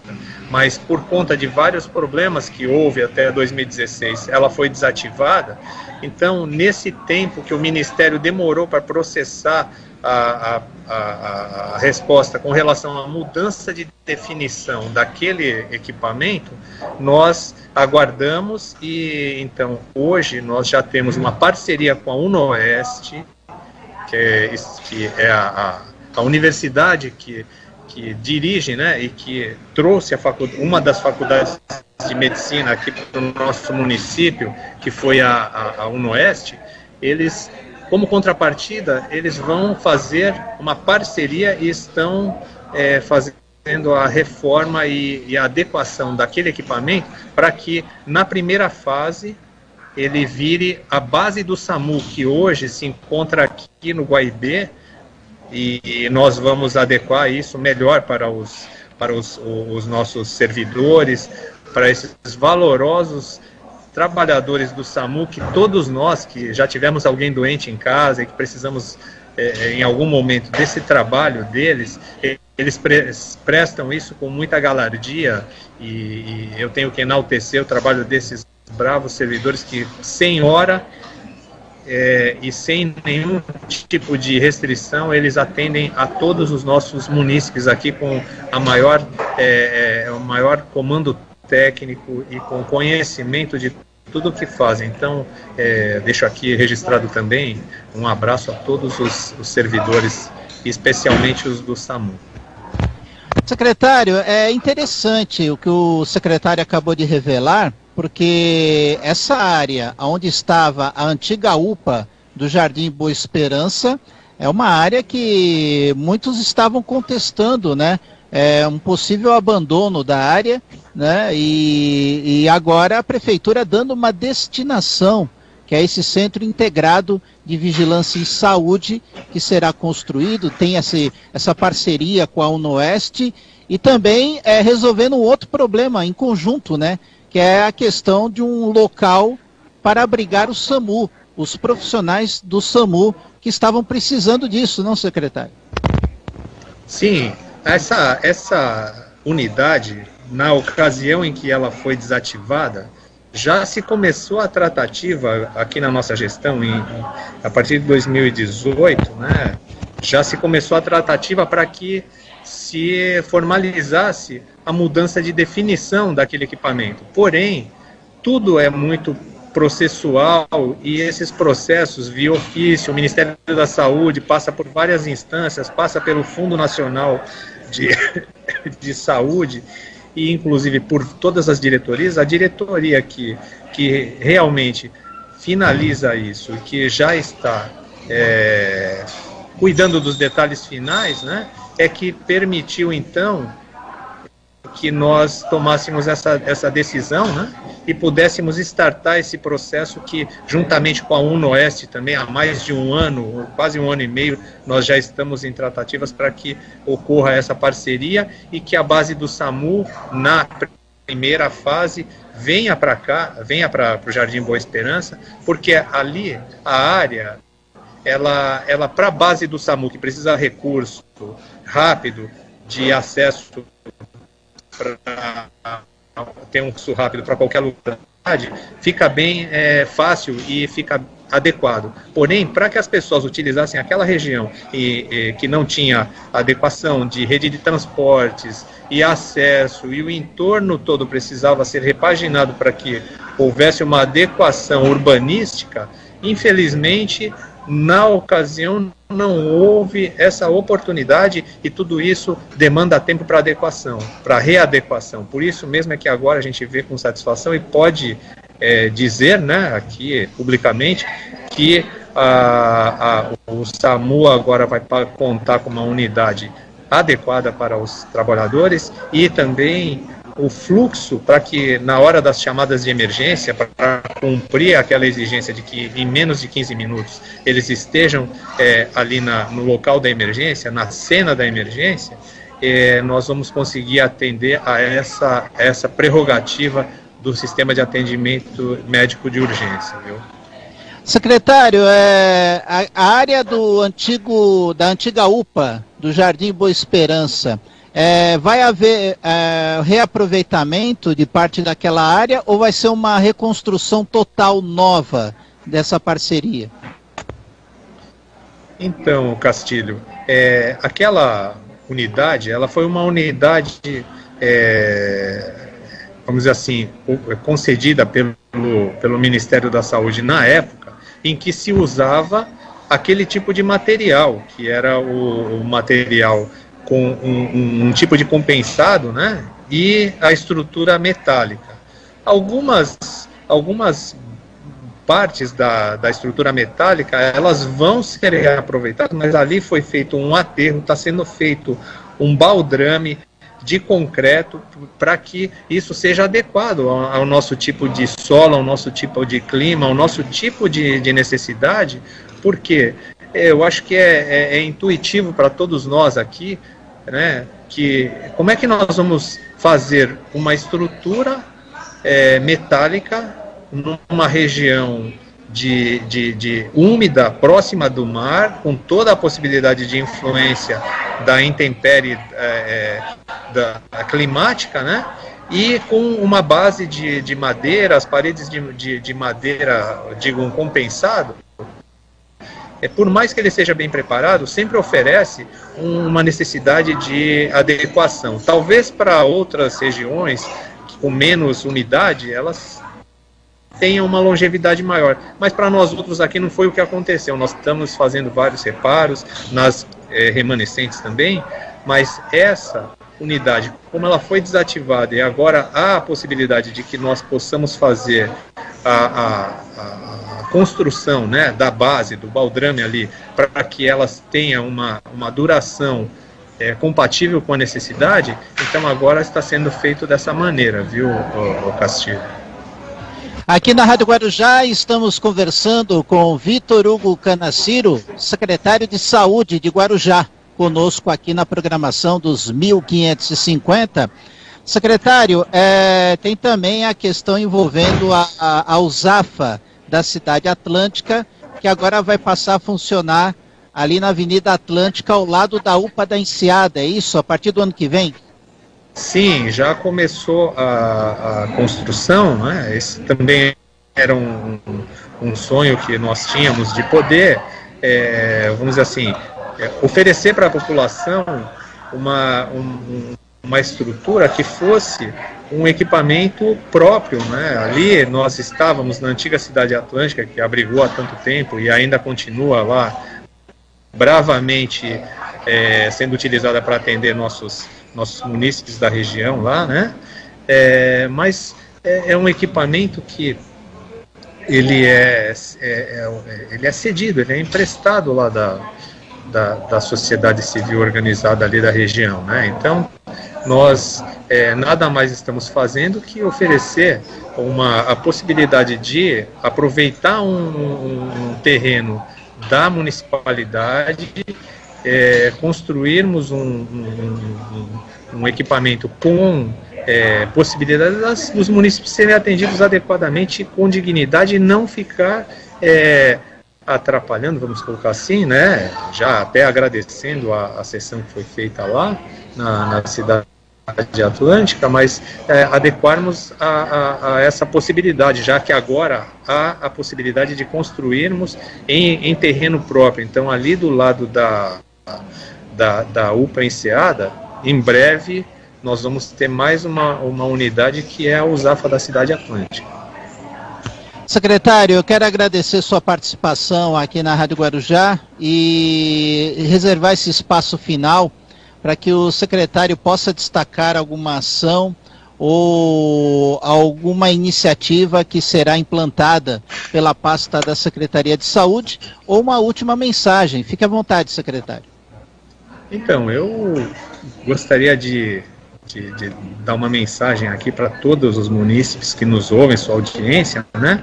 mas por conta de vários problemas que houve até 2016, ela foi desativada. Então, nesse tempo que o Ministério demorou para processar a, a, a, resposta com relação à mudança de definição daquele equipamento, nós aguardamos e então hoje nós já temos uma parceria com a UNOeste, que é, que é a, a, universidade que que dirige né, e que trouxe a uma das faculdades de medicina aqui para o nosso município, que foi a, a, a Unoeste, eles, como contrapartida, eles vão fazer uma parceria e estão é, fazendo a reforma e, e a adequação daquele equipamento para que, na primeira fase, ele vire a base do SAMU, que hoje se encontra aqui no Guaibê, e nós vamos adequar isso melhor para os, para os, os nossos servidores, para esses valorosos trabalhadores do SAMU, que todos nós que já tivemos alguém doente em casa e que precisamos é, em algum momento desse trabalho deles, eles pre prestam isso com muita galardia e, e, eu tenho que enaltecer o trabalho desses bravos servidores que sem hora é, e sem nenhum tipo de restrição, eles atendem a todos os nossos munícipes aqui com a maior, é, o maior comando técnico e com conhecimento de tudo o que fazem. Então, é, deixo aqui registrado também um abraço a todos os, os servidores, especialmente os do SAMU. Secretário, é interessante o que o secretário acabou de revelar, porque essa área onde estava a antiga UPA do Jardim Boa Esperança é uma área que muitos estavam contestando, né? É um possível abandono da área, né? E, e agora a prefeitura dando uma destinação, que é esse centro integrado de vigilância em saúde que será construído, tem esse, essa parceria com a Unoeste e também é, resolvendo um outro problema em conjunto, né? que é a questão de um local para abrigar o SAMU, os profissionais do SAMU que estavam precisando disso, não, secretário? Sim, essa, essa unidade, na ocasião em que ela foi desativada, já se começou a tratativa aqui na nossa gestão, em, a partir de 2018, né, já se começou a tratativa para que se formalizasse a mudança de definição daquele equipamento. Porém, tudo é muito processual e esses processos via ofício, o Ministério da Saúde passa por várias instâncias, passa pelo Fundo Nacional de, [LAUGHS] de Saúde e inclusive por todas as diretorias, a diretoria que, que realmente finaliza isso que já está é, cuidando dos detalhes finais, né, é que permitiu então que nós tomássemos essa, essa decisão né, e pudéssemos startar esse processo que, juntamente com a UNOeste também, há mais de um ano, quase um ano e meio, nós já estamos em tratativas para que ocorra essa parceria e que a base do SAMU, na primeira fase, venha para cá, venha para o Jardim Boa Esperança, porque ali a área, ela, ela para a base do SAMU, que precisa recurso rápido, de acesso para ter um fluxo rápido para qualquer lugar, fica bem é, fácil e fica adequado. Porém, para que as pessoas utilizassem aquela região e, e, que não tinha adequação de rede de transportes e acesso e o entorno todo precisava ser repaginado para que houvesse uma adequação urbanística, infelizmente na ocasião não houve essa oportunidade e tudo isso demanda tempo para adequação, para readequação. Por isso mesmo é que agora a gente vê com satisfação e pode é, dizer, né, aqui publicamente, que a, a, o SAMU agora vai contar com uma unidade adequada para os trabalhadores e também o fluxo para que na hora das chamadas de emergência, para cumprir aquela exigência de que em menos de 15 minutos eles estejam é, ali na, no local da emergência, na cena da emergência, é, nós vamos conseguir atender a essa, essa prerrogativa do sistema de atendimento médico de urgência. Viu? Secretário, é, a, a, área do antigo, da antiga UPA, do Jardim Boa Esperança, é, vai haver é, reaproveitamento de parte daquela área ou vai ser uma reconstrução total nova dessa parceria? Então, Castilho, é, aquela unidade, ela foi uma unidade, é, vamos dizer assim, concedida pelo, pelo Ministério da Saúde na época, em que se usava aquele tipo de material, que era o, o material com um, um, um, tipo de compensado, né? E a estrutura metálica. Algumas, algumas partes da, da estrutura metálica, elas vão ser reaproveitadas, mas ali foi feito um aterro, está sendo feito um baldrame de concreto para que isso seja adequado ao, ao, nosso tipo de solo, ao nosso tipo de clima, ao nosso tipo de, de necessidade, porque eu acho que é, é, é intuitivo para todos nós aqui, né, que como é que nós vamos fazer uma estrutura é, metálica numa região de, de, de, úmida, próxima do mar, com toda a possibilidade de influência da intempérie é, é da, climática, né? E com uma base de, de madeira, as paredes de, de, de madeira, digo, um compensado, é, por mais que ele seja bem preparado, sempre oferece uma necessidade de adequação. Talvez para outras regiões com menos umidade, elas tenham uma longevidade maior. Mas para nós outros aqui não foi o que aconteceu. Nós estamos fazendo vários reparos nas é, remanescentes também, mas essa unidade, como ela foi desativada e agora há a possibilidade de que nós possamos fazer a, a, a construção né, da base, do baldrame ali, para que elas tenham uma, uma duração é, compatível com a necessidade, então agora está sendo feito dessa maneira, viu, Castilho? Aqui na Rádio Guarujá estamos conversando com Vitor Hugo Canaciro, secretário de Saúde de Guarujá conosco aqui na programação dos 1550. Secretário, é, tem também a questão envolvendo a, a, a USAFA da Cidade Atlântica, que agora vai passar a funcionar ali na Avenida Atlântica, ao lado da UPA da Enseada, é isso? A partir do ano que vem? Sim, já começou a, a construção, né? Esse também era um, um sonho que nós tínhamos de poder, é, vamos dizer assim, oferecer para a população uma, um, uma estrutura que fosse um equipamento próprio. Né? Ali nós estávamos na antiga cidade atlântica, que abrigou há tanto tempo e ainda continua lá bravamente é, sendo utilizada para atender nossos, nossos munícipes da região lá, né? É, mas é, é, um equipamento que ele é, é, é, ele é cedido, ele é emprestado lá da, da, da sociedade civil organizada ali da região. Né? Então, nós é, nada mais estamos fazendo que oferecer uma, a possibilidade de aproveitar um, um, um terreno da municipalidade, é, construirmos um, um, um, equipamento com é, possibilidade dos municípios serem atendidos adequadamente, com dignidade e não ficar é, atrapalhando, vamos colocar assim, né? Já até agradecendo a, a sessão que foi feita lá na, na cidade atlântica, mas é, adequarmos a, a, a, essa possibilidade, já que agora há a possibilidade de construirmos em, em terreno próprio. Então, ali do lado da, da, da UPA enseada, em breve nós vamos ter mais uma, uma unidade que é a USAFA da Cidade Atlântica. Secretário, eu quero agradecer sua participação aqui na Rádio Guarujá e reservar esse espaço final para que o secretário possa destacar alguma ação ou alguma iniciativa que será implantada pela pasta da Secretaria de Saúde ou uma última mensagem. Fique à vontade, secretário. Então, eu gostaria de, de, de dar uma mensagem aqui para todos os munícipes que nos ouvem, sua audiência, né?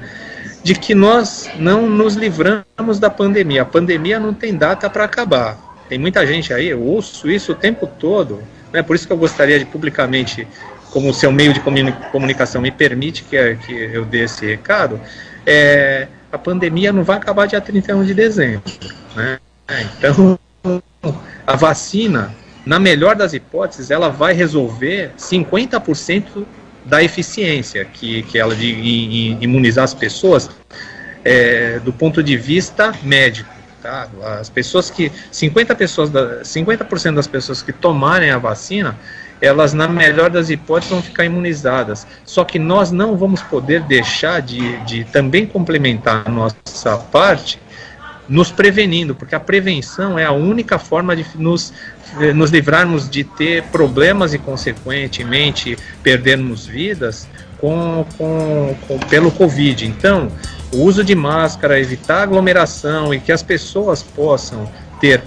De que nós não nos livramos da pandemia. A pandemia não tem data para acabar. Tem muita gente aí, eu ouço isso o tempo todo. Né? Por isso que eu gostaria de publicamente, como o seu meio de comunicação me permite que, que eu dê esse recado, é, a pandemia não vai acabar dia 31 de dezembro. Né? Então, a vacina, na melhor das hipóteses, ela vai resolver 50% da eficiência que, que ela de imunizar as pessoas é, do ponto de vista médico. Tá? As pessoas que 50 pessoas da, 50% das pessoas que tomarem a vacina, elas na melhor das hipóteses vão ficar imunizadas. Só que nós não vamos poder deixar de, de também complementar a nossa parte nos prevenindo, porque a prevenção é a única forma de nos, eh, nos livrarmos de ter problemas e, consequentemente, perdermos vidas com, com, com, pelo Covid. Então, o uso de máscara, evitar aglomeração e que as pessoas possam ter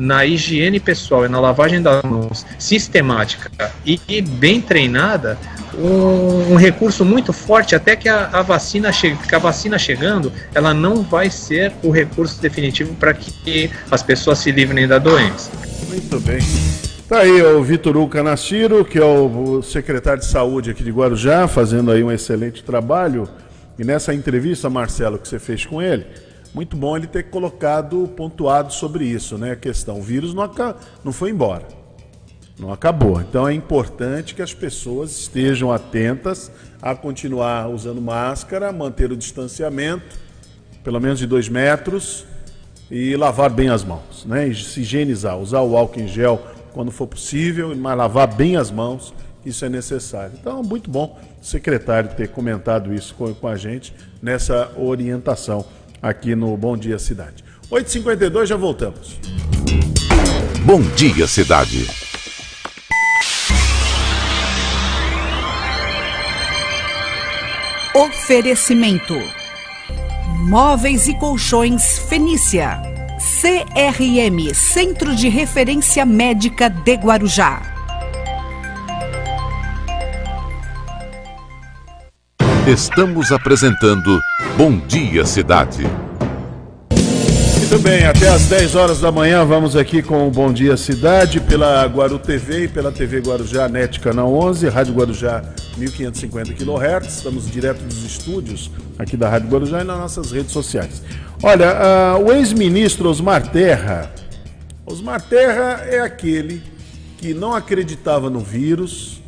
na higiene pessoal e na lavagem das mãos sistemática e, bem treinada, um, um, recurso muito forte até que a, a vacina chegue, que a vacina chegando, ela não vai ser o recurso definitivo para que as pessoas se livrem da doença. Muito bem. Tá aí o Vitor Hugo Canastiro, que é o secretário de saúde aqui de Guarujá, fazendo aí um excelente trabalho. E nessa entrevista, Marcelo, que você fez com ele, muito bom ele ter colocado, pontuado sobre isso, né? A questão, o vírus não, não foi embora, não acabou. Então é importante que as pessoas estejam atentas a continuar usando máscara, manter o distanciamento, pelo menos de dois metros, e lavar bem as mãos, né? E se higienizar, usar o álcool em gel quando for possível, mas lavar bem as mãos, isso é necessário. Então, muito bom o secretário ter comentado isso com, com a gente nessa orientação aqui no Bom Dia Cidade. 8h52, já voltamos. Bom Dia Cidade. Oferecimento: Móveis e Colchões Fenícia. CRM Centro de Referência Médica de Guarujá. Estamos apresentando Bom Dia Cidade. Muito bem, até às 10 horas da manhã vamos aqui com o Bom Dia Cidade pela Guaru TV e pela TV Guarujá NET Canal 11, Rádio Guarujá 1550 kHz. Estamos direto dos estúdios aqui da Rádio Guarujá e nas nossas redes sociais. Olha, uh, o ex-ministro Osmar Terra, Osmar Terra é aquele que não acreditava no vírus,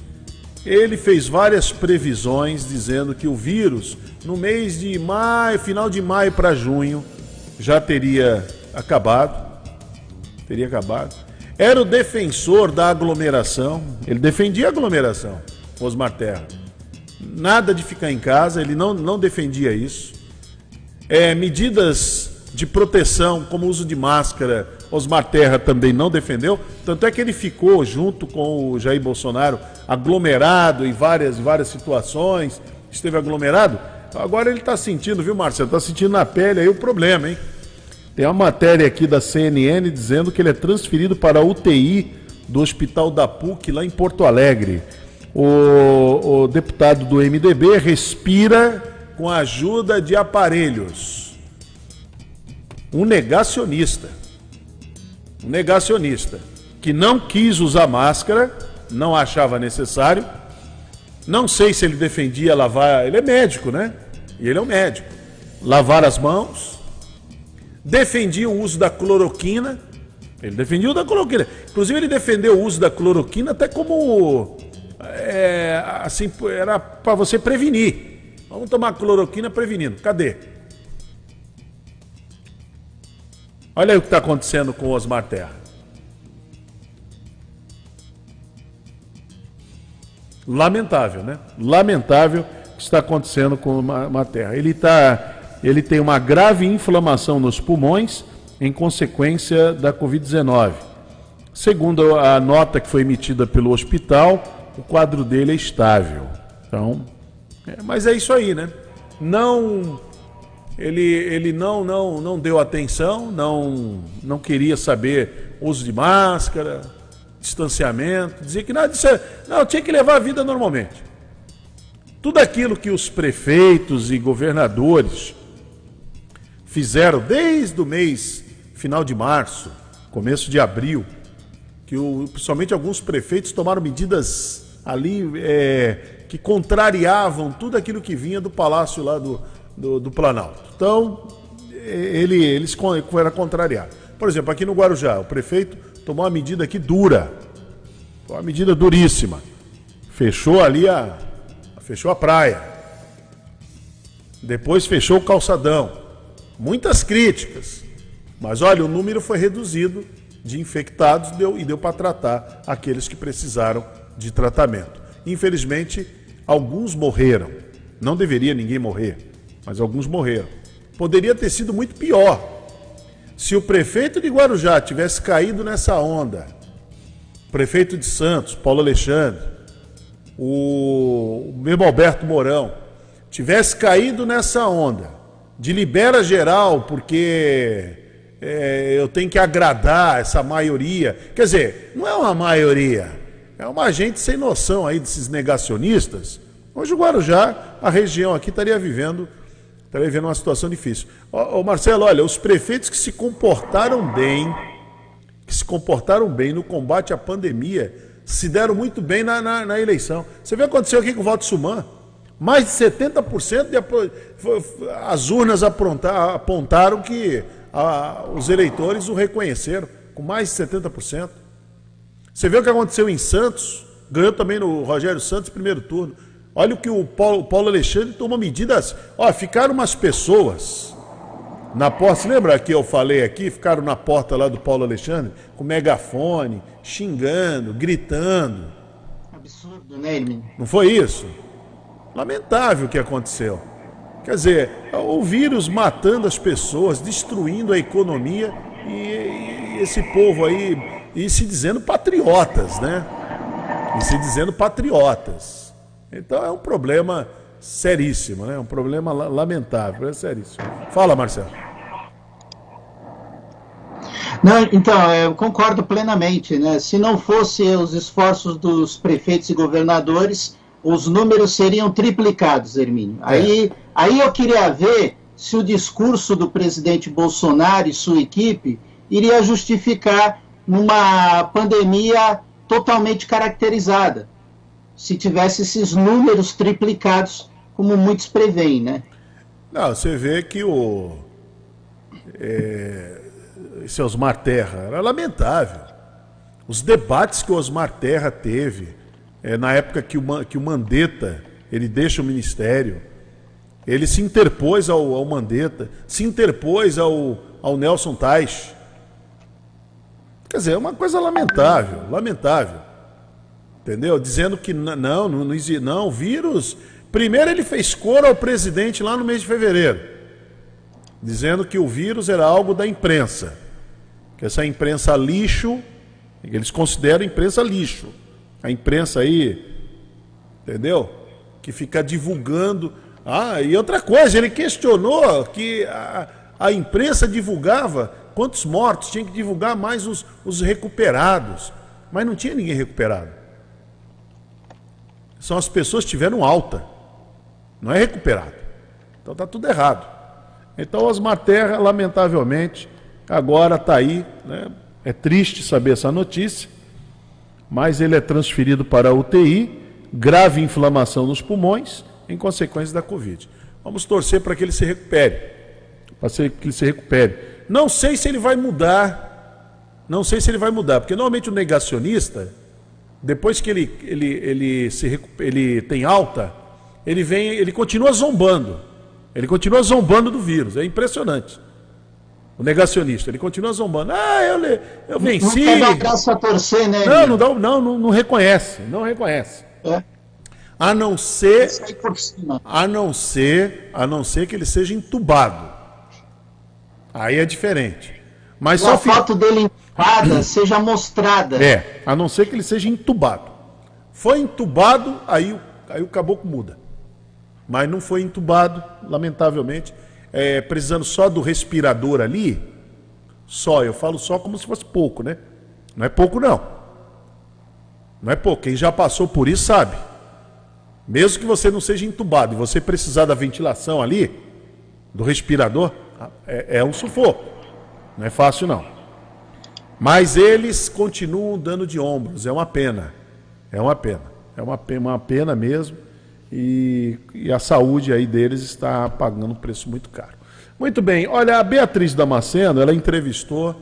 ele fez várias previsões dizendo que o vírus, no mês de maio, final de maio para junho, já teria acabado. Teria acabado. Era o defensor da aglomeração. Ele defendia a aglomeração, Osmar Terra. Nada de ficar em casa, ele não, não defendia isso. É, medidas de proteção, como uso de máscara, Osmar Terra também não defendeu. Tanto é que ele ficou junto com o Jair Bolsonaro aglomerado em várias, várias situações. Esteve aglomerado. Agora ele está sentindo, viu, Marcelo? Está sentindo na pele aí o problema, hein? Tem uma matéria aqui da CNN dizendo que ele é transferido para a UTI do Hospital da PUC lá em Porto Alegre. O, o deputado do MDB respira com a ajuda de aparelhos. Um negacionista. Um negacionista que não quis usar máscara, não achava necessário. Não sei se ele defendia lavar. Ele é médico, né? E ele é um médico. Lavar as mãos. Defendia o uso da cloroquina. Ele defendia o da cloroquina. Inclusive, ele defendeu o uso da cloroquina até como. É, assim, era para você prevenir. Vamos tomar cloroquina prevenindo. Cadê? Olha aí o que está acontecendo com o Osmar Terra. Lamentável, né? Lamentável o que está acontecendo com uma, terra. Ele, tá, ele tem uma grave inflamação nos pulmões em consequência da Covid-19. Segundo a nota que foi emitida pelo hospital, o quadro dele é estável. Então, é, mas é isso aí, né? Não ele, ele não, não, não deu atenção, não, não queria saber uso de máscara, distanciamento, dizia que nada disso é, não, tinha que levar a vida normalmente. Tudo aquilo que os prefeitos e governadores fizeram desde o mês final de março, começo de abril, que o, principalmente alguns prefeitos tomaram medidas ali é, que contrariavam tudo aquilo que vinha do palácio lá do, do, do Planalto. Então, ele, eles foram contrariados. Por exemplo, aqui no Guarujá, o prefeito tomou uma medida aqui dura, uma medida duríssima. Fechou ali a, fechou a praia. Depois fechou o calçadão. Muitas críticas. Mas olha, o número foi reduzido de infectados deu, e deu para tratar aqueles que precisaram de tratamento. Infelizmente, alguns morreram. Não deveria ninguém morrer, mas alguns morreram. Poderia ter sido muito pior. Se o prefeito de Guarujá tivesse caído nessa onda, o prefeito de Santos, Paulo Alexandre, o mesmo Alberto Mourão, tivesse caído nessa onda de libera geral, porque é, eu tenho que agradar essa maioria. Quer dizer, não é uma maioria, é uma gente sem noção aí desses negacionistas. Hoje o Guarujá, a região aqui estaria vivendo, estaria vivendo uma situação difícil. Ô, ô, Marcelo, olha, os prefeitos que se comportaram bem, que se comportaram bem no combate à pandemia, se deram muito bem na, na, na eleição. Você viu o que aconteceu aqui com o voto Suman? Mais de 70% de, as urnas apontaram que a, os eleitores o reconheceram, com mais de 70%. Você vê o que aconteceu em Santos, ganhou também no Rogério Santos, primeiro turno. Olha o que o Paulo, Paulo Alexandre tomou medidas. Ó, ficaram umas pessoas na porta. Lembra que eu falei aqui? Ficaram na porta lá do Paulo Alexandre, com megafone, xingando, gritando. Absurdo, né, Hermínio? Não foi isso? Lamentável o que aconteceu. Quer dizer, o vírus matando as pessoas, destruindo a economia e, e esse povo aí, e se dizendo patriotas, né? E se dizendo patriotas. Então é um problema seríssimo, né? Um problema lamentável, é seríssimo. Fala, Marcelo. Não, então, eu concordo plenamente, né? Se não fosse os esforços dos prefeitos e governadores, os números seriam triplicados, Hermínio. É. Aí, aí eu queria ver se o discurso do presidente Bolsonaro e sua equipe iria justificar numa pandemia totalmente caracterizada, se tivesse esses números triplicados, como muitos preveem, né? Não, você vê que o é, esse Osmar Terra era lamentável. Os debates que o Osmar Terra teve é, na época que o, que o Mandetta ele deixa o ministério, ele se interpôs ao, ao Mandetta, se interpôs ao, ao Nelson Tais. Quer dizer, é uma coisa lamentável, lamentável. Entendeu? Dizendo que não, não, não, não, vírus. Primeiro ele fez coro ao presidente lá no mês de fevereiro, dizendo que o vírus era algo da imprensa. Que essa imprensa lixo, eles consideram imprensa lixo a imprensa aí, entendeu? Que fica divulgando. Ah, e outra coisa, ele questionou que a, a imprensa divulgava quantos mortos, tinha que divulgar mais os, os recuperados. Mas não tinha ninguém recuperado. São as pessoas que tiveram alta, não é recuperado. Então está tudo errado. Então Osmar Terra, lamentavelmente, agora está aí. Né? É triste saber essa notícia mas ele é transferido para a UTI, grave inflamação nos pulmões, em consequência da Covid. Vamos torcer para que ele se recupere. Para que ele se recupere. Não sei se ele vai mudar. Não sei se ele vai mudar, porque normalmente o negacionista, depois que ele, ele, ele, se, ele tem alta, ele vem, ele continua zombando. Ele continua zombando do vírus. É impressionante. O negacionista, ele continua zombando. Ah, eu, eu venci. Não quer dar a torcer, né? Não, não, dá, não, não, não reconhece. Não reconhece. É. A não ser. A não ser. A não ser que ele seja entubado. Aí é diferente. Mas a foto dele entubada seja mostrada. É, a não ser que ele seja entubado. Foi entubado, aí, aí o caboclo muda. Mas não foi entubado, lamentavelmente é, precisando só do respirador ali, só, eu falo só como se fosse pouco, né? Não é pouco, não. Não é pouco. Quem já passou por isso sabe. Mesmo que você não seja entubado e você precisar da ventilação ali, do respirador, é, é um sufoco. Não é fácil, não. Mas eles continuam dando de ombros. É uma pena. É uma pena. É uma pena, uma pena mesmo. E, e a saúde aí deles está pagando um preço muito caro. Muito bem. Olha, a Beatriz Damasceno, ela entrevistou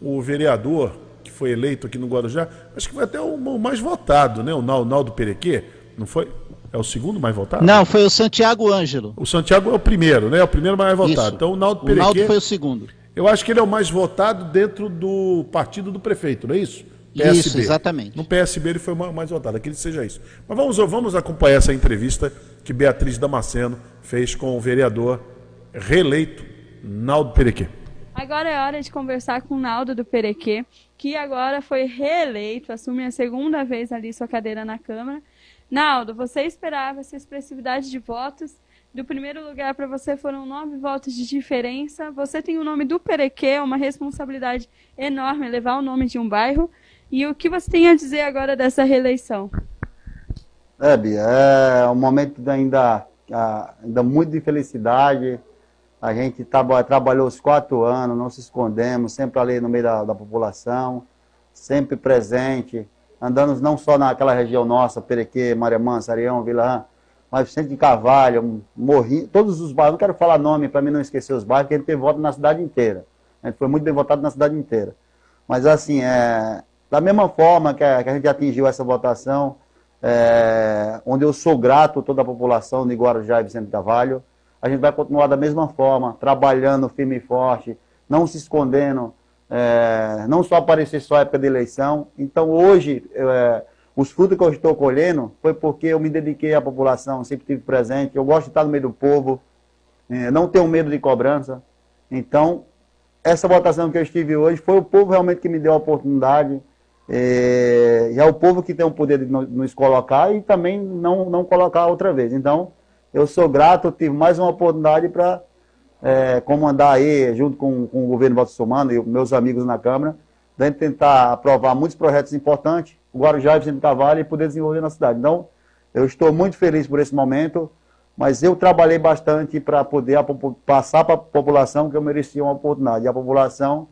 o vereador que foi eleito aqui no Guarujá, acho que foi até o, mais votado, né? O Naldo Perequê, não foi? É o segundo mais votado? Não, foi o Santiago Ângelo. O Santiago é o primeiro, né? É o primeiro mais votado. Isso. Então o Naldo Perequê... O Naldo foi o segundo. Eu acho que ele é o mais votado dentro do partido do prefeito, não é isso? PSB. Isso, exatamente. No PSB ele foi mais votado, que ele seja isso. Mas vamos, vamos acompanhar essa entrevista que Beatriz Damasceno fez com o vereador reeleito Naldo Perequê. Agora é hora de conversar com o Naldo do Perequê, que agora foi reeleito, assume a segunda vez ali sua cadeira na Câmara. Naldo, você esperava essa expressividade de votos do primeiro lugar para você foram nove votos de diferença. Você tem o nome do Perequê, é uma responsabilidade enorme levar o nome de um bairro. E o que você tem a dizer agora dessa reeleição? É, Bia, é um momento ainda, ainda muito de felicidade. A gente tá, trabalhou os quatro anos, não se escondemos, sempre ali no meio da, da população, sempre presente, andando não só naquela região nossa, Perequê, Mansa, Sarião, Vila mas Vicente de Carvalho, Morri, todos os bairros, não quero falar nome para mim não esquecer os bairros, porque ele teve voto na cidade inteira. A gente foi muito bem votado na cidade inteira. Mas assim, é, da mesma forma que a, que a gente atingiu essa votação, é, onde eu sou grato a toda a população de Guarujá e Vicente Carvalho, a gente vai continuar da mesma forma, trabalhando firme e forte, não se escondendo, é, não só aparecer só época de eleição. Então hoje, é, os frutos que eu estou colhendo foi porque eu me dediquei à população, sempre estive presente. Eu gosto de estar no meio do povo, é, não tenho medo de cobrança. Então, essa votação que eu estive hoje foi o povo realmente que me deu a oportunidade. É, é o povo que tem o poder de nos colocar e também não, não colocar outra vez. Então, eu sou grato, tive mais uma oportunidade para é, comandar aí, junto com, com o governo Bolsonaro e meus amigos na Câmara, gente tentar aprovar muitos projetos importantes Guarujá e Vicente Carvalho e poder desenvolver na cidade. Então, eu estou muito feliz por esse momento, mas eu trabalhei bastante para poder passar para a população que eu merecia uma oportunidade. E a população,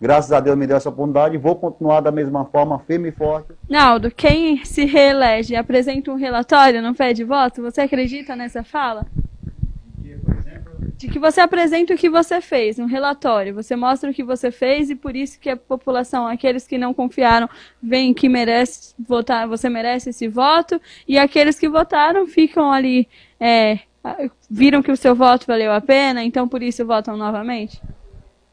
graças a Deus, me deu essa oportunidade e vou continuar da mesma forma, firme e forte. Naldo, quem se reelege apresenta um relatório, não pede voto? Você acredita nessa fala? De que você apresenta o que você fez, um relatório. Você mostra o que você fez e por isso que a população, aqueles que não confiaram, veem que merece votar, você merece esse voto, e aqueles que votaram ficam ali, é, viram que o seu voto valeu a pena, então por isso votam novamente?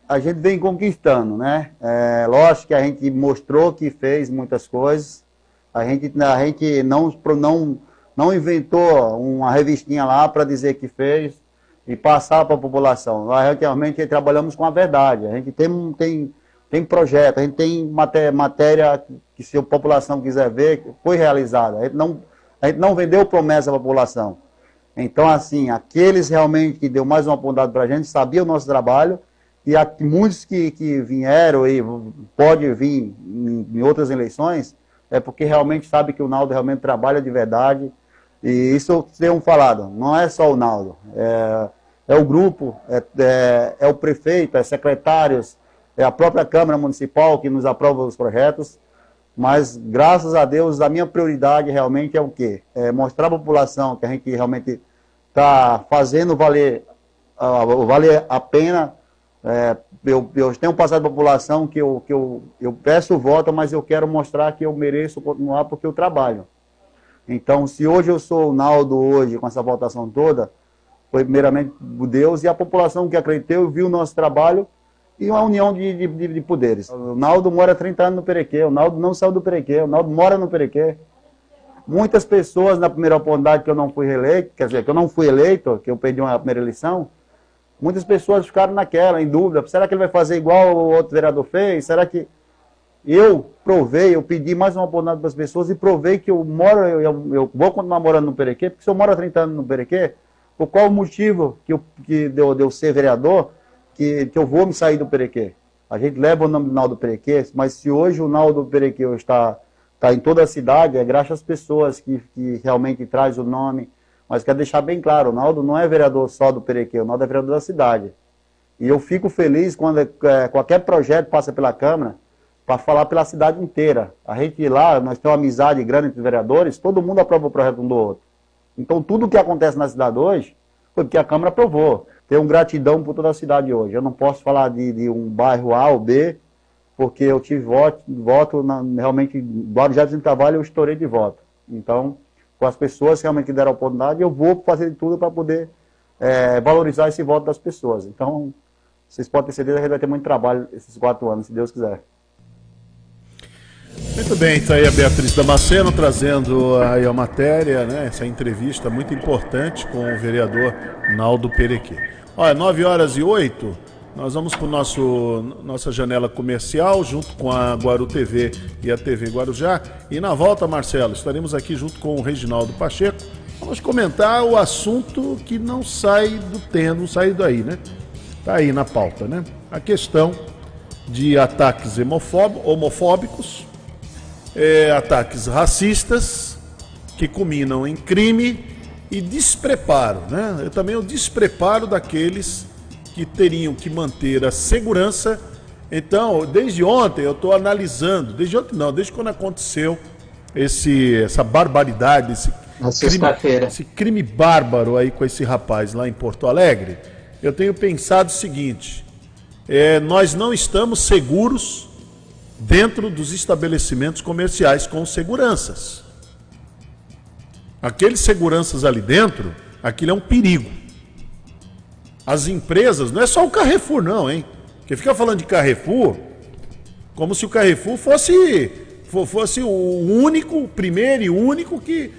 A gente vem conquistando, né? É, lógico que a gente mostrou que fez muitas coisas. A gente, a gente não, não, não inventou uma revistinha lá para dizer que fez e passar para a população. Nós realmente trabalhamos com a verdade. A gente tem, tem, tem projeto, a gente tem matéria, matéria que se a população quiser ver, foi realizada. A gente não, a gente não vendeu promessa à população. Então, assim, aqueles realmente que deu mais uma oportunidade para a gente, sabiam o nosso trabalho, e há muitos que, que vieram e pode vir em, em outras eleições, é porque realmente sabe que o Naldo realmente trabalha de verdade, e isso eu tenho falado, não é só o Naldo, é, é o grupo, é, é, é, o prefeito, é secretários, é a própria Câmara Municipal que nos aprova os projetos, mas graças a Deus a minha prioridade realmente é o quê? É mostrar à população que a gente realmente está fazendo valer, uh, valer a pena. É, eu, eu, tenho passado a população que, eu, que eu, eu peço voto, mas eu quero mostrar que eu mereço continuar porque eu trabalho. Então, se hoje eu sou o Naldo hoje com essa votação toda, foi primeiramente Deus e a população que acreditou viu o nosso trabalho e uma união de, de, de, poderes. O Naldo mora 30 anos no Perequê, o Naldo não saiu do Perequê, o Naldo mora no Perequê. Muitas pessoas, na primeira oportunidade que eu não fui reeleito, quer dizer, que eu não fui eleito, que eu perdi uma primeira eleição, muitas pessoas ficaram naquela, em dúvida, será que ele vai fazer igual o outro vereador fez? Será que... Eu provei, eu pedi mais uma oportunidade para as pessoas e provei que eu moro, eu, eu, eu vou continuar morando no Perequê, porque se eu moro há 30 anos no Perequê, por qual o motivo que, eu, que deu, deu ser vereador que, que eu vou me sair do Perequê? A gente leva o nome do Naldo Perequê, mas se hoje o Naldo Perequê está, está em toda a cidade, é graças às pessoas que, que realmente traz o nome. Mas quero deixar bem claro, o Naldo não é vereador só do Perequê, o Naldo é vereador da cidade. E eu fico feliz quando é, qualquer projeto passa pela Câmara para falar pela cidade inteira. A gente lá, nós temos uma amizade grande entre os vereadores, todo mundo aprova o projeto um do outro. Então tudo que acontece na cidade hoje foi porque a Câmara aprovou. Tenho gratidão por toda a cidade hoje. Eu não posso falar de, de um bairro A ou B, porque eu tive voto, voto na, realmente, Guarujá de Trabalho eu estourei de voto. Então, com as pessoas que realmente deram a oportunidade, eu vou fazer tudo para poder é, valorizar esse voto das pessoas. Então, vocês podem ter certeza que vai ter muito trabalho esses quatro anos, se Deus quiser. Muito bem, está aí a Beatriz Damasceno trazendo aí a matéria, né, essa entrevista muito importante com o vereador Naldo Perequê. Olha, 9 horas e 8, nós vamos para nosso nossa janela comercial, junto com a Guaru TV e a TV Guarujá. E na volta, Marcelo, estaremos aqui junto com o Reginaldo Pacheco. Vamos comentar o assunto que não sai do tempo, não sai daí, né? Está aí na pauta, né? A questão de ataques homofóbicos, é, ataques racistas, que culminam em crime e despreparo, né? Eu também o despreparo daqueles que teriam que manter a segurança. Então, desde ontem eu estou analisando, desde ontem não, desde quando aconteceu esse, essa barbaridade, esse crime, esse crime bárbaro aí com esse rapaz lá em Porto Alegre eu tenho pensado o seguinte: é, nós não estamos seguros dentro dos estabelecimentos comerciais com seguranças. Aqueles seguranças ali dentro, aquilo é um perigo. As empresas, não é só o Carrefour, não, hein? Porque fica falando de Carrefour como se o Carrefour fosse, fosse o único, o primeiro e único que,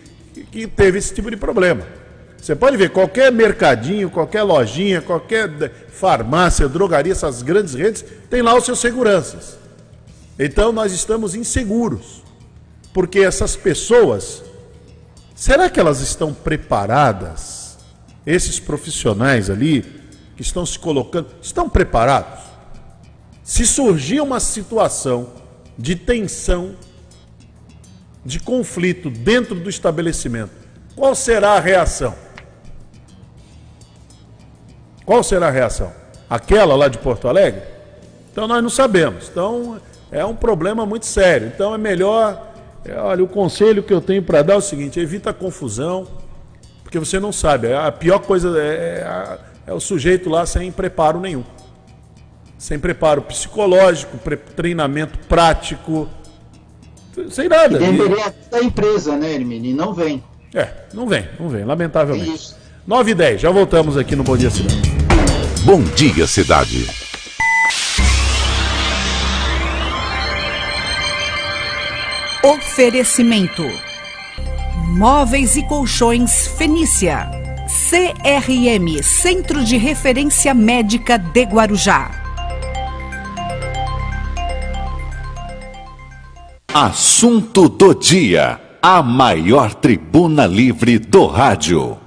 que teve esse tipo de problema. Você pode ver, qualquer mercadinho, qualquer lojinha, qualquer farmácia, drogaria, essas grandes redes, tem lá os seus seguranças. Então nós estamos inseguros. Porque essas pessoas, será que elas estão preparadas? Esses profissionais ali, que estão se colocando, estão preparados? Se surgir uma situação de tensão, de conflito dentro do estabelecimento, qual será a reação? Qual será a reação? Aquela lá de Porto Alegre? Então nós não sabemos. Então é um problema muito sério. Então é melhor. É, olha, o conselho que eu tenho para dar é o seguinte: evita a confusão, porque você não sabe. A pior coisa é, é, é o sujeito lá sem preparo nenhum. Sem preparo psicológico, pre treinamento prático, sem nada. E deveria da empresa, né, Hermine? E não vem. É, não vem, não vem, lamentavelmente. É isso. 9 e 10, já voltamos aqui no Bom Dia Cidade. Bom Dia Cidade. Oferecimento: Móveis e Colchões Fenícia. CRM Centro de Referência Médica de Guarujá. Assunto do dia. A maior tribuna livre do rádio.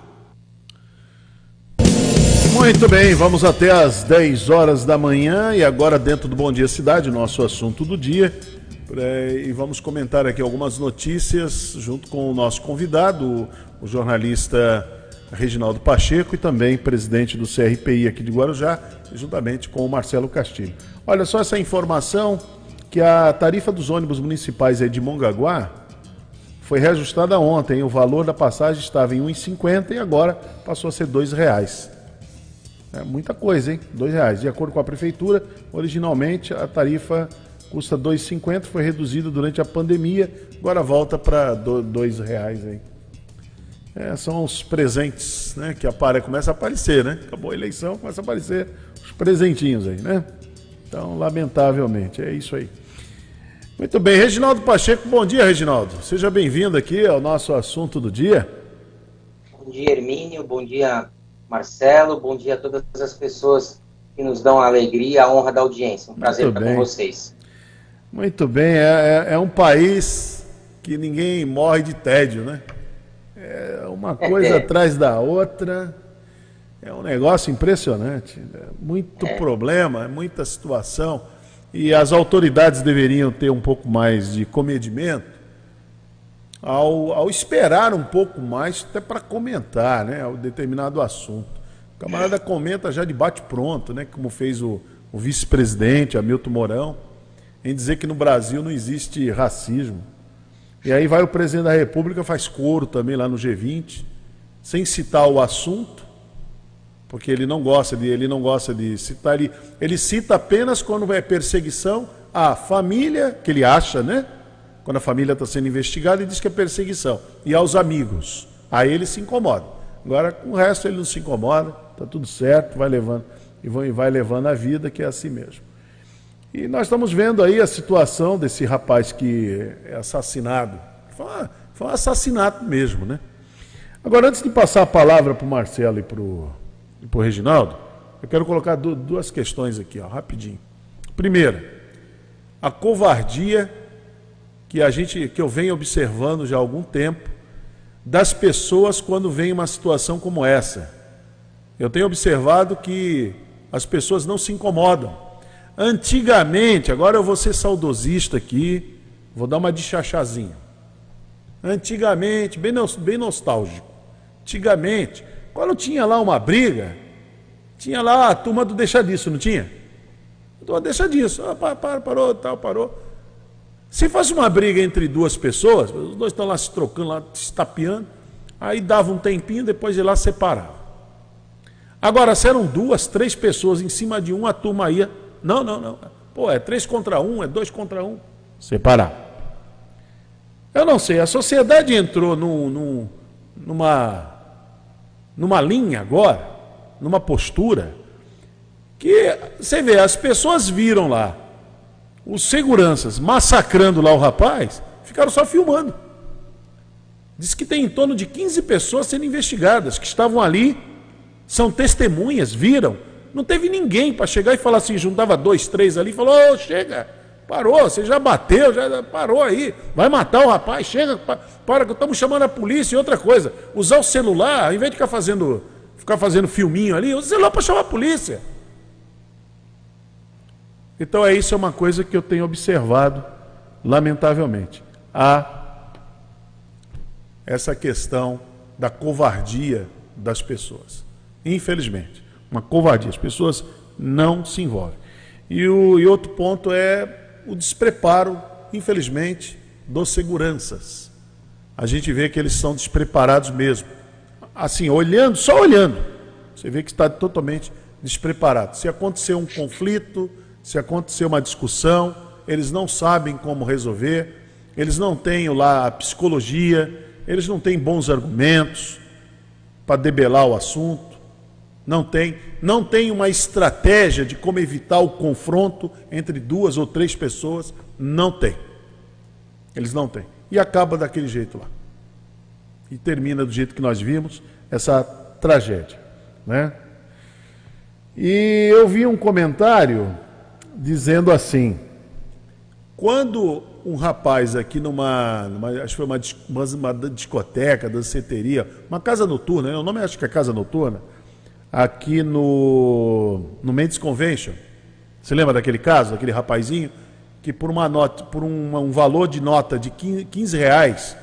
Muito bem, vamos até às 10 horas da manhã e agora dentro do Bom Dia Cidade, nosso assunto do dia. É, e vamos comentar aqui algumas notícias junto com o nosso convidado, o jornalista Reginaldo Pacheco e também presidente do CRPI aqui de Guarujá, juntamente com o Marcelo Castilho. Olha só essa informação que a tarifa dos ônibus municipais de Mongaguá foi reajustada ontem. O valor da passagem estava em R$ 1,50 e agora passou a ser R$ 2,00. É muita coisa, hein? Dois reais. De acordo com a prefeitura, originalmente a tarifa custa 2,50, foi reduzida durante a pandemia, agora volta para dois reais aí. É, são os presentes, né? Que apare, começa a aparecer, né? Acabou a eleição, começa a aparecer os presentinhos aí, né? Então, lamentavelmente, é isso aí. Muito bem, Reginaldo Pacheco, bom dia, Reginaldo. Seja bem-vindo aqui ao nosso assunto do dia. Bom dia, Hermínio. Bom dia, Marcelo, bom dia a todas as pessoas que nos dão a alegria, a honra da audiência. Um prazer estar com vocês. Muito bem, é, é, é, um país que ninguém morre de tédio, né? É uma coisa é. atrás da outra. É um negócio impressionante. Né? Muito é. problema, muita situação. E as autoridades deveriam ter um pouco mais de comedimento ao, ao esperar um pouco mais, até para comentar né, o determinado assunto. O camarada comenta já de bate-pronto, né, como fez o, o vice-presidente Hamilton Mourão, em dizer que no Brasil não existe racismo. E aí vai o presidente da República, faz coro também lá no G20, sem citar o assunto, porque ele não gosta de, ele não gosta de citar, ele, ele cita apenas quando vai perseguição à família, que ele acha, né? Quando a família está sendo investigada, ele diz que é perseguição. E aos amigos. Aí ele se incomoda. Agora, com o resto, ele não se incomoda, está tudo certo, vai levando e vai levando a vida, que é assim mesmo. E nós estamos vendo aí a situação desse rapaz que é assassinado. Foi, uma, foi um assassinato mesmo, né? Agora, antes de passar a palavra para o Marcelo e para o Reginaldo, eu quero colocar duas questões aqui, ó, rapidinho. Primeira, a covardia que a gente, que eu venho observando já há algum tempo das pessoas quando vem uma situação como essa. Eu tenho observado que as pessoas não se incomodam. Antigamente, agora eu vou ser saudosista aqui, vou dar uma de chachazinha. Antigamente, bem, bem nostálgico. Antigamente, quando tinha lá uma briga, tinha lá a turma do deixa disso, não tinha? Deixa disso. Ah, parou, tal, parou. Se fosse uma briga entre duas pessoas, os dois estão lá se trocando, lá se tapeando, aí dava um tempinho, depois de lá separava. Agora, se eram duas, três pessoas em cima de um, a turma ia. Não, não, não. Pô, é três contra um, é dois contra um. Separar. Eu não sei, a sociedade entrou num, num, numa, numa linha agora, numa postura, que você vê, as pessoas viram lá os seguranças massacrando lá o rapaz, ficaram só filmando. Diz que tem em torno de 15 pessoas sendo investigadas, que estavam ali, são testemunhas, viram. Não teve ninguém para chegar e falar assim, juntava dois, três ali falou, oh, chega, parou, você já bateu, já parou aí, vai matar o rapaz, chega, para que estamos chamando a polícia e outra coisa. Usar o celular, ao invés de ficar fazendo, ficar fazendo filminho ali, usa o celular para chamar a polícia. Então é isso é uma coisa que eu tenho observado, lamentavelmente. Há essa questão da covardia das pessoas. Infelizmente, uma covardia. As pessoas não se envolvem. E, o, e outro ponto é o despreparo, infelizmente, dos seguranças. A gente vê que eles são despreparados mesmo. Assim, olhando, só olhando, você vê que está totalmente despreparado. Se acontecer um conflito, se acontecer uma discussão, eles não sabem como resolver, eles não têm lá a psicologia, eles não têm bons argumentos para debelar o assunto, não tem, não tem uma estratégia de como evitar o confronto entre duas ou três pessoas, não tem. Eles não têm. E acaba daquele jeito lá. E termina do jeito que nós vimos essa tragédia, né? E eu vi um comentário dizendo assim: quando um rapaz aqui numa, numa acho que foi uma, uma, uma discoteca, danceteria, uma casa noturna, né? o nome acho que é casa noturna, aqui no, no Mendes Convention. Você lembra daquele caso, daquele rapazinho que por uma nota, por um, um valor de nota de 15 reais,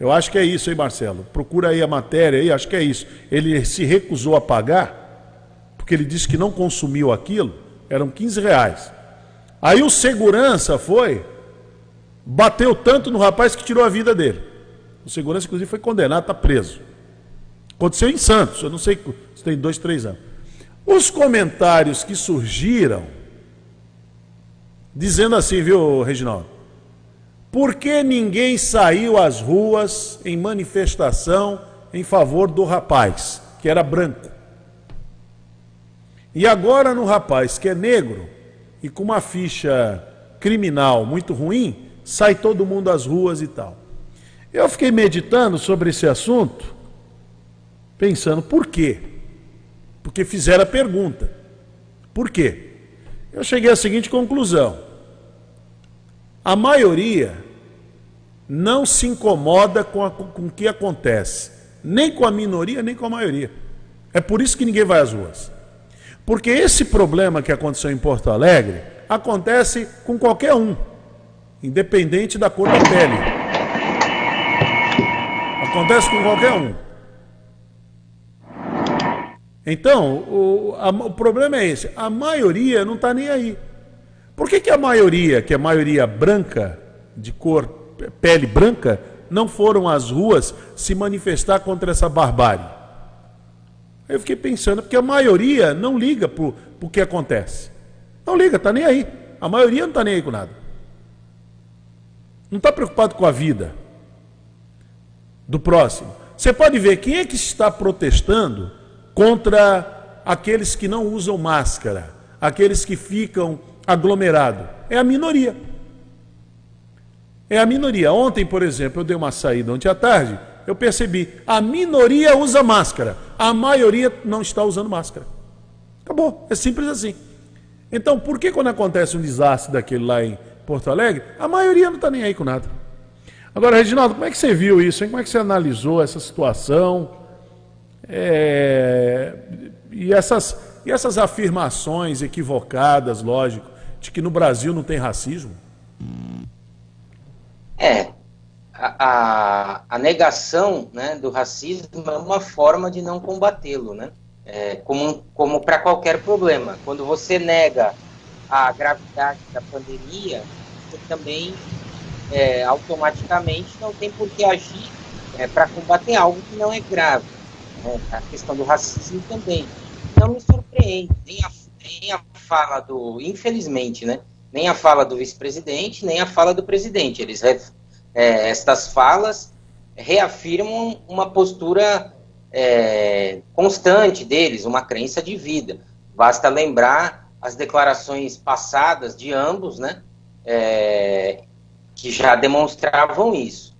eu acho que é isso, hein, Marcelo? Procura aí a matéria aí, acho que é isso. Ele se recusou a pagar, porque ele disse que não consumiu aquilo eram 15 reais. Aí o segurança foi, bateu tanto no rapaz que tirou a vida dele. O segurança, inclusive, foi condenado, está preso. Aconteceu em Santos, eu não sei se tem dois, três anos. Os comentários que surgiram, dizendo assim, viu, Reginaldo? Por que ninguém saiu às ruas em manifestação em favor do rapaz, que era branco? E agora no rapaz que é negro e com uma ficha criminal muito ruim, sai todo mundo às ruas e tal. Eu fiquei meditando sobre esse assunto, pensando por quê? Porque fizeram a pergunta. Por quê? Eu cheguei à seguinte conclusão: a maioria não se incomoda com, a, com o que acontece, nem com a minoria, nem com a maioria. É por isso que ninguém vai às ruas. Porque esse problema que aconteceu em Porto Alegre acontece com qualquer um, independente da cor da pele. Acontece com qualquer um. Então, o, a, o problema é esse: a maioria não está nem aí. Por que, que a maioria, que é a maioria branca, de cor, pele branca, não foram às ruas se manifestar contra essa barbárie? Eu fiquei pensando, porque a maioria não liga para o que acontece. Não liga, está nem aí. A maioria não está nem aí com nada. Não está preocupado com a vida do próximo. Você pode ver quem é que está protestando contra aqueles que não usam máscara, aqueles que ficam aglomerados. É a minoria. É a minoria. Ontem, por exemplo, eu dei uma saída ontem à tarde, eu percebi, a minoria usa máscara, a maioria não está usando máscara. Acabou, é simples assim. Então, por que quando acontece um desastre daquele lá em Porto Alegre, a maioria não está nem aí com nada? Agora, Reginaldo, como é que você viu isso? Hein? Como é que você analisou essa situação? É... E, essas, e essas afirmações equivocadas, lógico, de que no Brasil não tem racismo? É, a, a, a, negação né, do racismo é uma forma de não combatê-lo, né? É, como como para qualquer problema. Quando você nega a gravidade da pandemia, você também é, automaticamente não tem por que agir é, para combater algo que não é grave. Né? A questão do racismo também. Não me surpreende, nem a, nem a fala do, infelizmente, né? nem a fala do vice-presidente, nem a fala do presidente. Eles é, estas falas reafirmam uma postura é, constante deles, uma crença de vida. Basta lembrar as declarações passadas de ambos, né, é, que já demonstravam isso.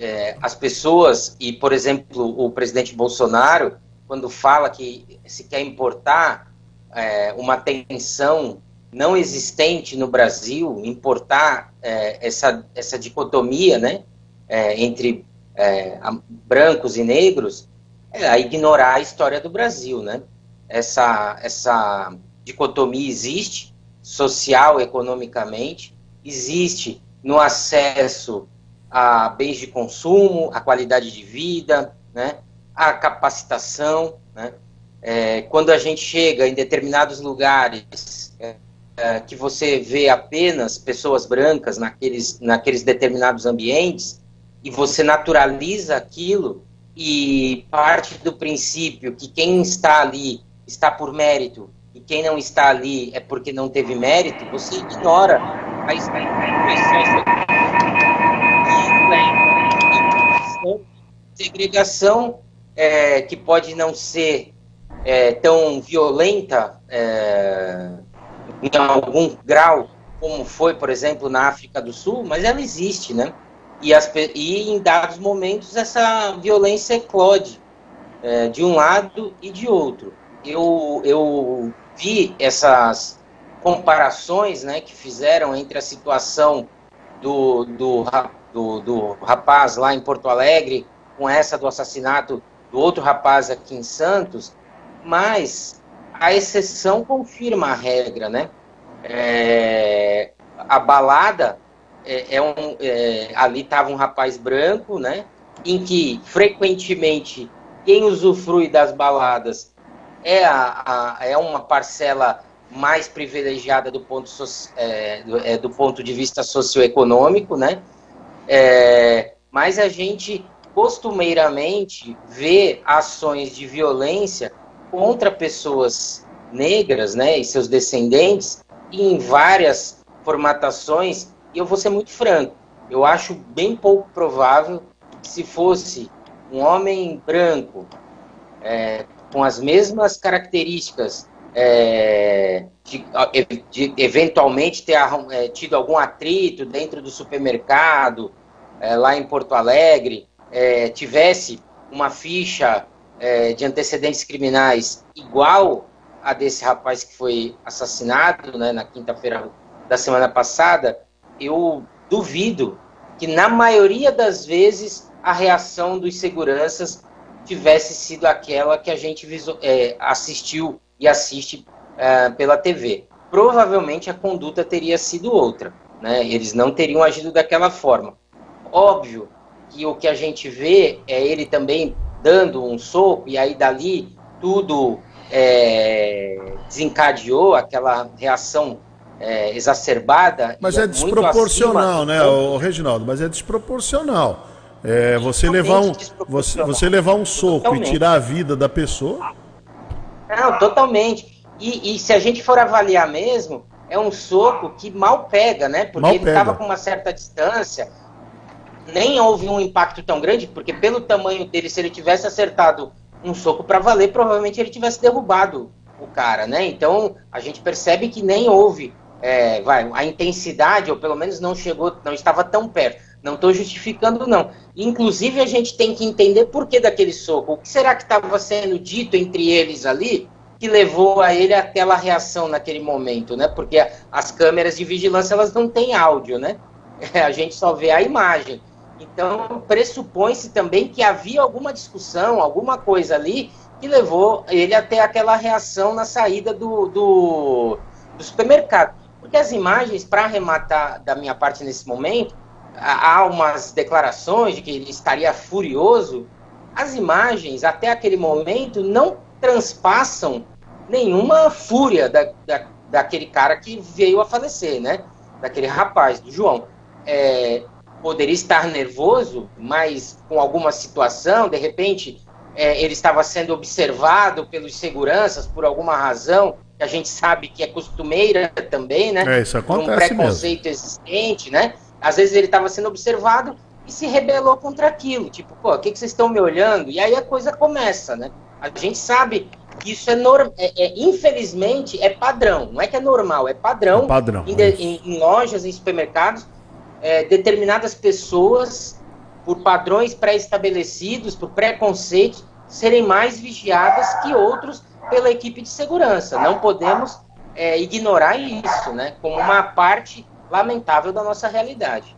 É, as pessoas, e por exemplo, o presidente Bolsonaro, quando fala que se quer importar é, uma tensão não existente no Brasil, importar é, essa, essa dicotomia né, é, entre é, brancos e negros, é ignorar a história do Brasil. Né? Essa, essa dicotomia existe, social, economicamente, existe no acesso a bens de consumo, a qualidade de vida, né, a capacitação. Né? É, quando a gente chega em determinados lugares é, é, que você vê apenas pessoas brancas naqueles, naqueles determinados ambientes e você naturaliza aquilo e parte do princípio que quem está ali está por mérito e quem não está ali é porque não teve mérito, você ignora a instituição segregação é, que pode não ser é, tão violenta é, em algum grau, como foi, por exemplo, na África do Sul, mas ela existe, né? E, as, e em dados momentos essa violência eclode é, de um lado e de outro. Eu, eu vi essas comparações né, que fizeram entre a situação do, do, do, do rapaz lá em Porto Alegre com essa do assassinato do outro rapaz aqui em Santos, mas a exceção confirma a regra, né? É, a balada é, é um, é, ali estava um rapaz branco, né? Em que frequentemente quem usufrui das baladas é, a, a é uma parcela mais privilegiada do ponto, so, é, do, é, do, ponto de vista socioeconômico, né? É, mas a gente costumeiramente vê ações de violência contra pessoas negras, né, e seus descendentes, em várias formatações, e eu vou ser muito franco, eu acho bem pouco provável que se fosse um homem branco, é, com as mesmas características é, de, de, eventualmente ter é, tido algum atrito dentro do supermercado, é, lá em Porto Alegre, é, tivesse uma ficha é, de antecedentes criminais igual a desse rapaz que foi assassinado né, na quinta-feira da semana passada, eu duvido que na maioria das vezes a reação dos seguranças tivesse sido aquela que a gente é, assistiu e assiste é, pela TV. provavelmente a conduta teria sido outra. Né? Eles não teriam agido daquela forma. Óbvio que o que a gente vê é ele também dando um soco, e aí dali tudo é, desencadeou aquela reação é, exacerbada. Mas é desproporcional, né, o Reginaldo? Mas é desproporcional. É, você levar um você, você levar um soco totalmente. e tirar a vida da pessoa. Não, totalmente. E, e, se a gente for avaliar mesmo, é um soco que mal pega, né? Porque mal ele estava com uma certa distância. Nem houve um impacto tão grande, porque pelo tamanho dele, se ele tivesse acertado um soco para valer, provavelmente ele tivesse derrubado o cara, né? Então a gente percebe que nem houve é, vai, a intensidade, ou pelo menos não chegou, não estava tão perto. Não estou justificando, não. Inclusive, a gente tem que entender por que daquele soco. O que será que estava sendo dito entre eles ali que levou a ele aquela reação naquele momento, né? Porque as câmeras de vigilância elas não têm áudio, né? [LAUGHS] A gente só vê a imagem. Então, pressupõe-se também que havia alguma discussão, alguma coisa ali que levou ele até aquela reação na saída do, do, do supermercado. Porque as imagens, para arrematar da minha parte nesse momento, há umas declarações de que ele estaria furioso. As imagens, até aquele momento, não transpassam nenhuma fúria da, da, daquele cara que veio a falecer, né? Daquele rapaz, do João. É, poderia estar nervoso, mas com alguma situação, de repente é, ele estava sendo observado pelos seguranças por alguma razão, que a gente sabe que é costumeira também, né? É, isso acontece um preconceito mesmo. existente, né? Às vezes ele estava sendo observado e se rebelou contra aquilo. Tipo, pô, o que, que vocês estão me olhando? E aí a coisa começa, né? A gente sabe que isso é, normal, é, é, infelizmente, é padrão. Não é que é normal, é padrão. É padrão. Em, de, em, em, lojas, em supermercados, é, determinadas pessoas, por padrões pré-estabelecidos, por preconceitos, serem mais vigiadas que outros pela equipe de segurança. Não podemos é, ignorar isso, né? Como uma parte lamentável da nossa realidade.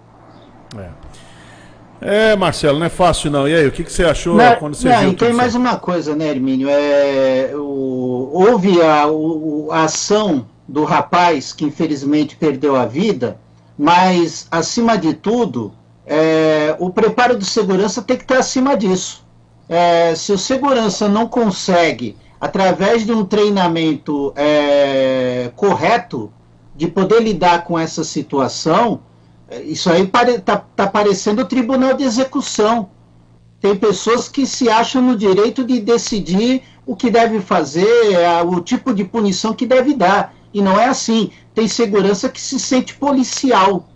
É. é. Marcelo, não é fácil não. E aí, o que, que você achou não, quando você não, viu? E tem mais uma coisa, né, Hermínio? É, o, houve a, o, a ação do rapaz que infelizmente perdeu a vida, mas, acima de tudo, é, o preparo de segurança tem que estar acima disso. É, se o segurança não consegue, através de um treinamento é, correto, de poder lidar com essa situação, é, isso aí está tá parecendo o tribunal de execução. Tem pessoas que se acham no direito de decidir o que deve fazer, é, o tipo de punição que deve dar. E não é assim. Tem segurança que se sente policial.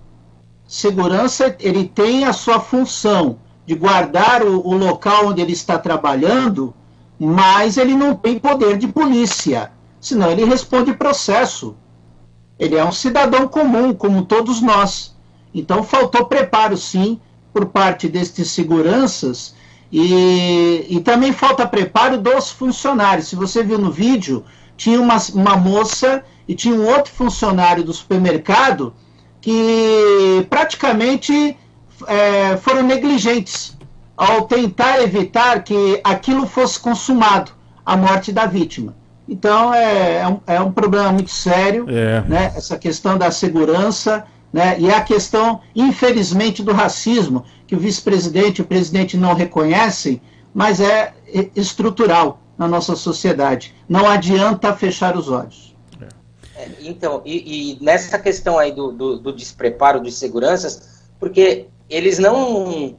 Segurança, ele tem a sua função de guardar o, o local onde ele está trabalhando, mas ele não tem poder de polícia. Senão ele responde processo. Ele é um cidadão comum, como todos nós. Então faltou preparo, sim, por parte destes seguranças e, e também falta preparo dos funcionários. Se você viu no vídeo, tinha uma, uma moça e tinha um outro funcionário do supermercado que praticamente é, foram negligentes ao tentar evitar que aquilo fosse consumado, a morte da vítima. Então é, é, um, é um problema muito sério, é. né, essa questão da segurança, né, e a questão, infelizmente, do racismo, que o vice-presidente e o presidente não reconhecem, mas é estrutural na nossa sociedade. Não adianta fechar os olhos. É, então, e, e, nessa questão aí do, do, do despreparo dos seguranças, porque eles não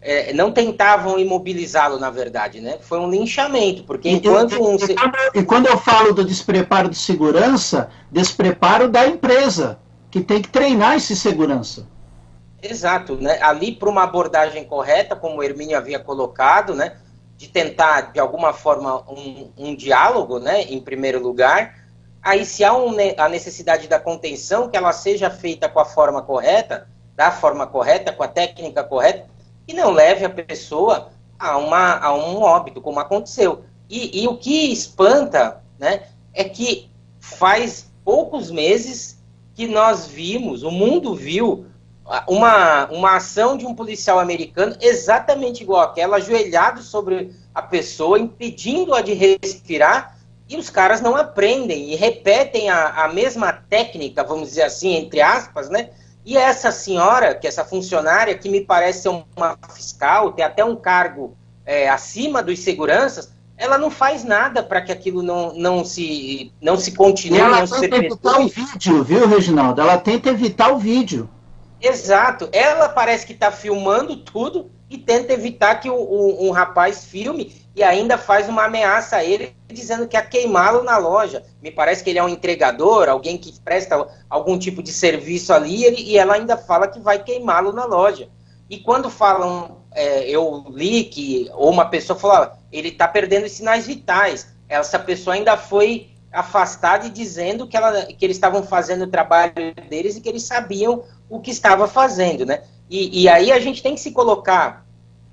é, não tentavam imobilizá-lo, na verdade, né? Foi um linchamento, porque enquanto e, um... E quando, e quando eu falo do despreparo de segurança, despreparo da empresa, que tem que treinar esse segurança. Exato, né? Ali para uma abordagem correta, como o Hermínio havia colocado, né? De tentar, de alguma forma, um, um diálogo, né? Em primeiro lugar. Aí, se há um, a necessidade da contenção, que ela seja feita com a forma correta, da forma correta, com a técnica correta, e não leve a pessoa a, uma, a um óbito, como aconteceu. E, e o que espanta né, é que faz poucos meses que nós vimos, o mundo viu uma, uma ação de um policial americano exatamente igual àquela, ajoelhado sobre a pessoa, impedindo-a de respirar, e os caras não aprendem e repetem a, a mesma técnica, vamos dizer assim, entre aspas, né? E essa senhora, que é essa funcionária, que me parece ser uma fiscal, tem até um cargo é, acima dos seguranças, ela não faz nada para que aquilo não, não, se, não se continue. ela não tenta evitar o vídeo, viu, Reginaldo? Ela tenta evitar o vídeo. Exato. Ela parece que está filmando tudo e tenta evitar que o, o, um rapaz filme e ainda faz uma ameaça a ele dizendo que ia queimá-lo na loja. Me parece que ele é um entregador, alguém que presta algum tipo de serviço ali ele, e ela ainda fala que vai queimá-lo na loja. E quando falam, é, eu li que, ou uma pessoa falou, ele está perdendo os sinais vitais. Essa pessoa ainda foi afastada e dizendo que, ela, que eles estavam fazendo o trabalho deles e que eles sabiam o que estava fazendo, né? E, e aí a gente tem que se colocar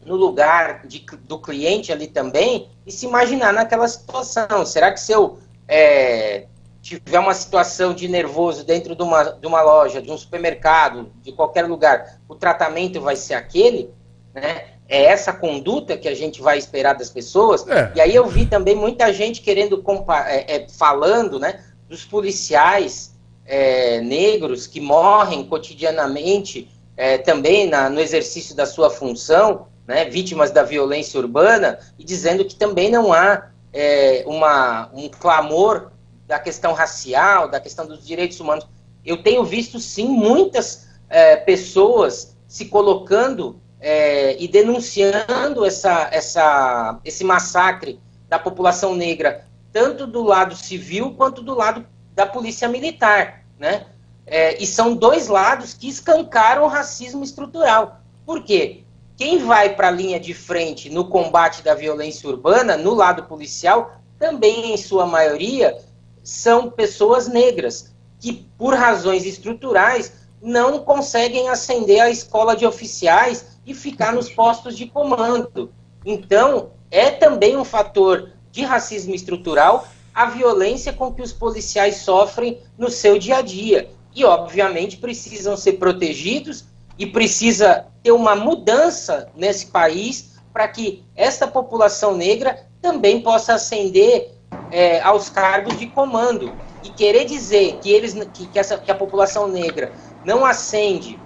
no lugar de, do cliente ali também e se imaginar naquela situação. Será que se eu é, tiver uma situação de nervoso dentro de uma, de uma loja, de um supermercado, de qualquer lugar, o tratamento vai ser aquele, né? É essa conduta que a gente vai esperar das pessoas. É. E aí eu vi também muita gente querendo é, é, falando, né, dos policiais é, negros que morrem cotidianamente é, também na, no exercício da sua função, né, vítimas da violência urbana, e dizendo que também não há é, uma, um clamor da questão racial, da questão dos direitos humanos. Eu tenho visto, sim, muitas é, pessoas se colocando é, e denunciando essa, essa, esse massacre da população negra, tanto do lado civil quanto do lado da polícia militar. Né? É, e são dois lados que escancaram o racismo estrutural. Por quê? Quem vai para a linha de frente no combate da violência urbana, no lado policial, também em sua maioria são pessoas negras, que por razões estruturais não conseguem ascender à escola de oficiais e ficar nos postos de comando. Então, é também um fator de racismo estrutural a violência com que os policiais sofrem no seu dia a dia. E, obviamente, precisam ser protegidos e precisa ter uma mudança nesse país para que essa população negra também possa ascender é, aos cargos de comando. E querer dizer que, eles, que, que, essa, que a população negra não ascende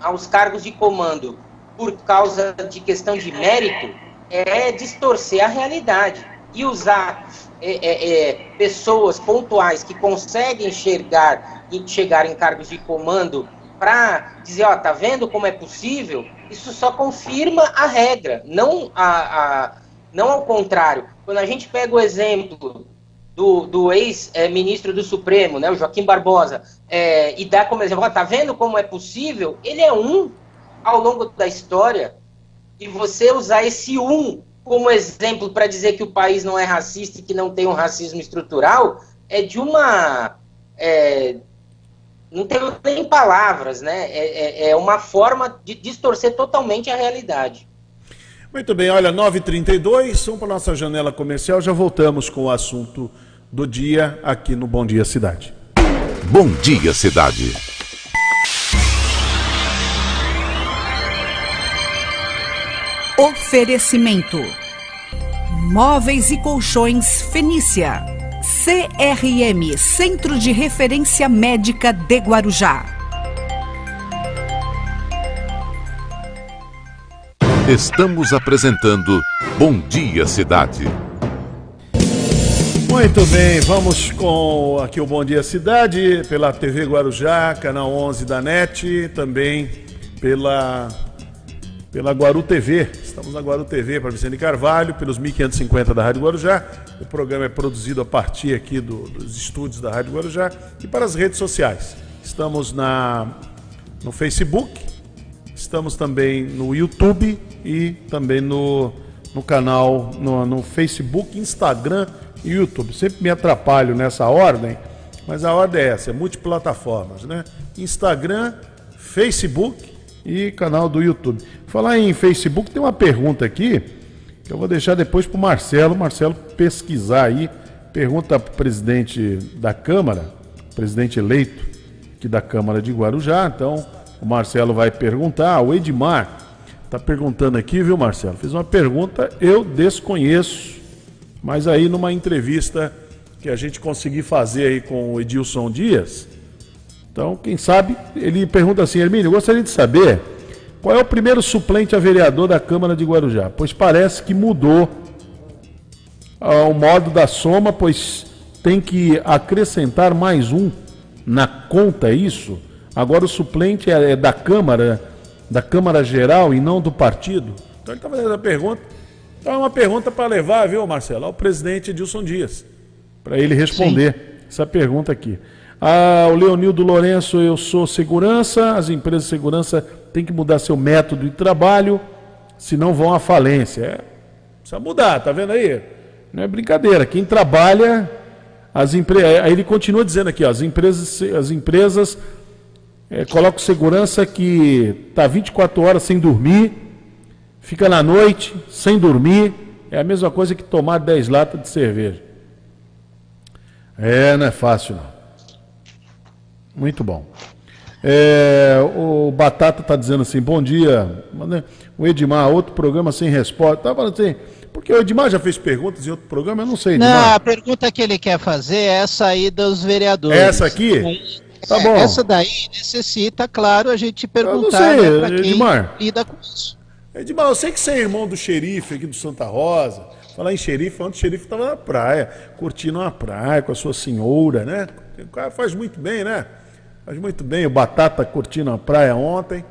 aos cargos de comando por causa de questão de mérito é distorcer a realidade e usar é, é, é pessoas pontuais que conseguem enxergar e chegar em cargos de comando para dizer, ó, tá vendo como é possível? Isso só confirma a regra, não a, a não ao contrário. Quando a gente pega o exemplo do, do ex-ministro do Supremo, né, o Joaquim Barbosa, é, e dá como exemplo, ó, tá vendo como é possível? Ele é um ao longo da história, e você usar esse um como exemplo para dizer que o país não é racista e que não tem um racismo estrutural, é de uma é, não tem nem palavras, né? É, é, é, uma forma de distorcer totalmente a realidade. Muito bem, olha, 9h32, vamos para a nossa janela comercial, já voltamos com o assunto do dia aqui no Bom Dia Cidade. Bom Dia Cidade. Oferecimento: Móveis e Colchões Fenícia. CRM Centro de Referência Médica de Guarujá. Estamos apresentando Bom Dia Cidade. Muito bem, vamos com aqui o Bom Dia Cidade, pela TV Guarujá, canal 11 da NET, também pela pela Guaru TV. Estamos na Guaru TV para Vicente Carvalho, pelos 1550 da Rádio Guarujá. O programa é produzido a partir aqui do, dos estúdios da Rádio Guarujá e para as redes sociais. Estamos na, no Facebook, estamos também no YouTube e também no, no canal, no, no Facebook, Instagram e YouTube. Sempre me atrapalho nessa ordem, mas a ordem é essa, é multiplataformas, né? Instagram, Facebook e canal do YouTube. Falar em Facebook, tem uma pergunta aqui que eu vou deixar depois para o Marcelo. Marcelo pesquisar aí. Pergunta para o presidente da Câmara, presidente eleito aqui da Câmara de Guarujá. Então, o Marcelo vai perguntar. O Edmar está perguntando aqui, viu, Marcelo? Fiz uma pergunta, eu desconheço, mas aí numa entrevista que a gente conseguir fazer aí com o Edilson Dias. Então, quem sabe, ele pergunta assim, Hermínio, gostaria de saber qual é o primeiro suplente a vereador da Câmara de Guarujá? Pois parece que mudou ah, o modo da soma, pois tem que acrescentar mais um na conta, é isso? Agora o suplente é, é da Câmara, da Câmara Geral e não do partido? Então ele está fazendo a pergunta. Então é uma pergunta para levar, viu, Marcelo, ao presidente Edilson Dias, para ele responder Sim. essa pergunta aqui. Ah, o Leonildo Lourenço, eu sou segurança, as empresas de segurança têm que mudar seu método de trabalho, senão vão à falência. É, precisa mudar, tá vendo aí? Não é brincadeira. Quem trabalha, as empre... aí ele continua dizendo aqui, ó, as empresas, as empresas é, colocam segurança que está 24 horas sem dormir, fica na noite sem dormir, é a mesma coisa que tomar 10 latas de cerveja. É, não é fácil não. Muito bom. É, o Batata está dizendo assim, bom dia. Né, o Edmar, outro programa sem resposta. Tá falando assim, porque o Edmar já fez perguntas em outro programa, eu não sei. Edmar. Não, a pergunta que ele quer fazer é essa aí dos vereadores. Essa aqui? Tá bom. Essa daí necessita, claro, a gente perguntar né, para quem Edmar. lida com isso. Edmar, eu sei que você é irmão do xerife aqui do Santa Rosa. Falar em xerife, ontem o xerife estava na praia, curtindo uma praia com a sua senhora, né? O cara faz muito bem, né? Faz muito bem, o Batata curtindo a praia ontem.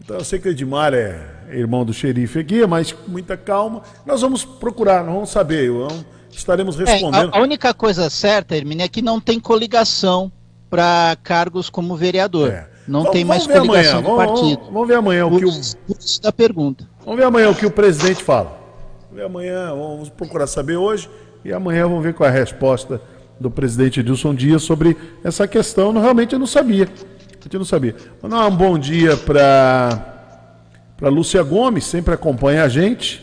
Então eu sei que o Edmar é irmão do xerife aqui, mas com muita calma. Nós vamos procurar, nós vamos saber, vamos, estaremos respondendo. É, a, a, única coisa certa, Hermine, é que não tem coligação para cargos como vereador. É. Não vamos, tem mais coligação amanhã. do partido. Vamos, vamos, ver amanhã o que o. da pergunta. Vamos ver amanhã o que o presidente fala. Vamos ver amanhã, vamos procurar saber hoje e amanhã vamos ver qual é a resposta do presidente Edilson Dias sobre essa questão. Realmente eu não sabia. Eu não sabia. Mandar um bom dia para para Lúcia Gomes, sempre acompanha a gente.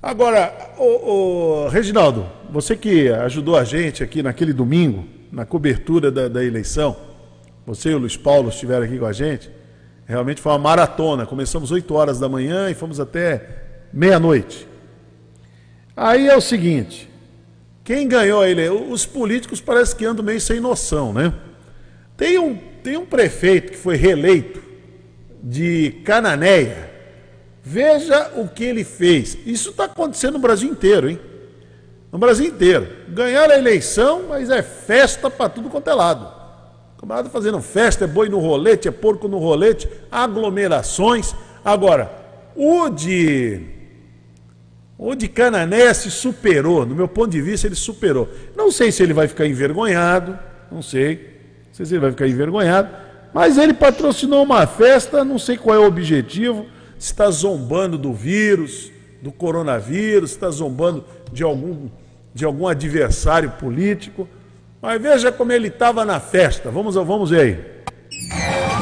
Agora, o, o, Reginaldo, você que ajudou a gente aqui naquele domingo, na cobertura da, da eleição, você e o Luiz Paulo estiveram aqui com a gente, realmente foi uma maratona. Começamos 8 horas da manhã e fomos até meia-noite. Aí é o seguinte, quem ganhou ele? Os políticos parece que andam meio sem noção, né? Tem um, tem um prefeito que foi reeleito de Cananéia. Veja o que ele fez. Isso está acontecendo no Brasil inteiro, hein? No Brasil inteiro. Ganharam a eleição, mas é festa para tudo quanto é lado. Camarada fazendo festa, é boi no rolete, é porco no rolete, aglomerações. Agora, o de o de Canané se superou, no meu ponto de vista, ele superou. Não sei se ele vai ficar envergonhado, não sei. Não sei se ele vai ficar envergonhado, mas ele patrocinou uma festa, não sei qual é o objetivo, se está zombando do vírus, do coronavírus, está zombando de algum, de algum adversário político. Mas veja como ele estava na festa. Vamos, vamos ver aí.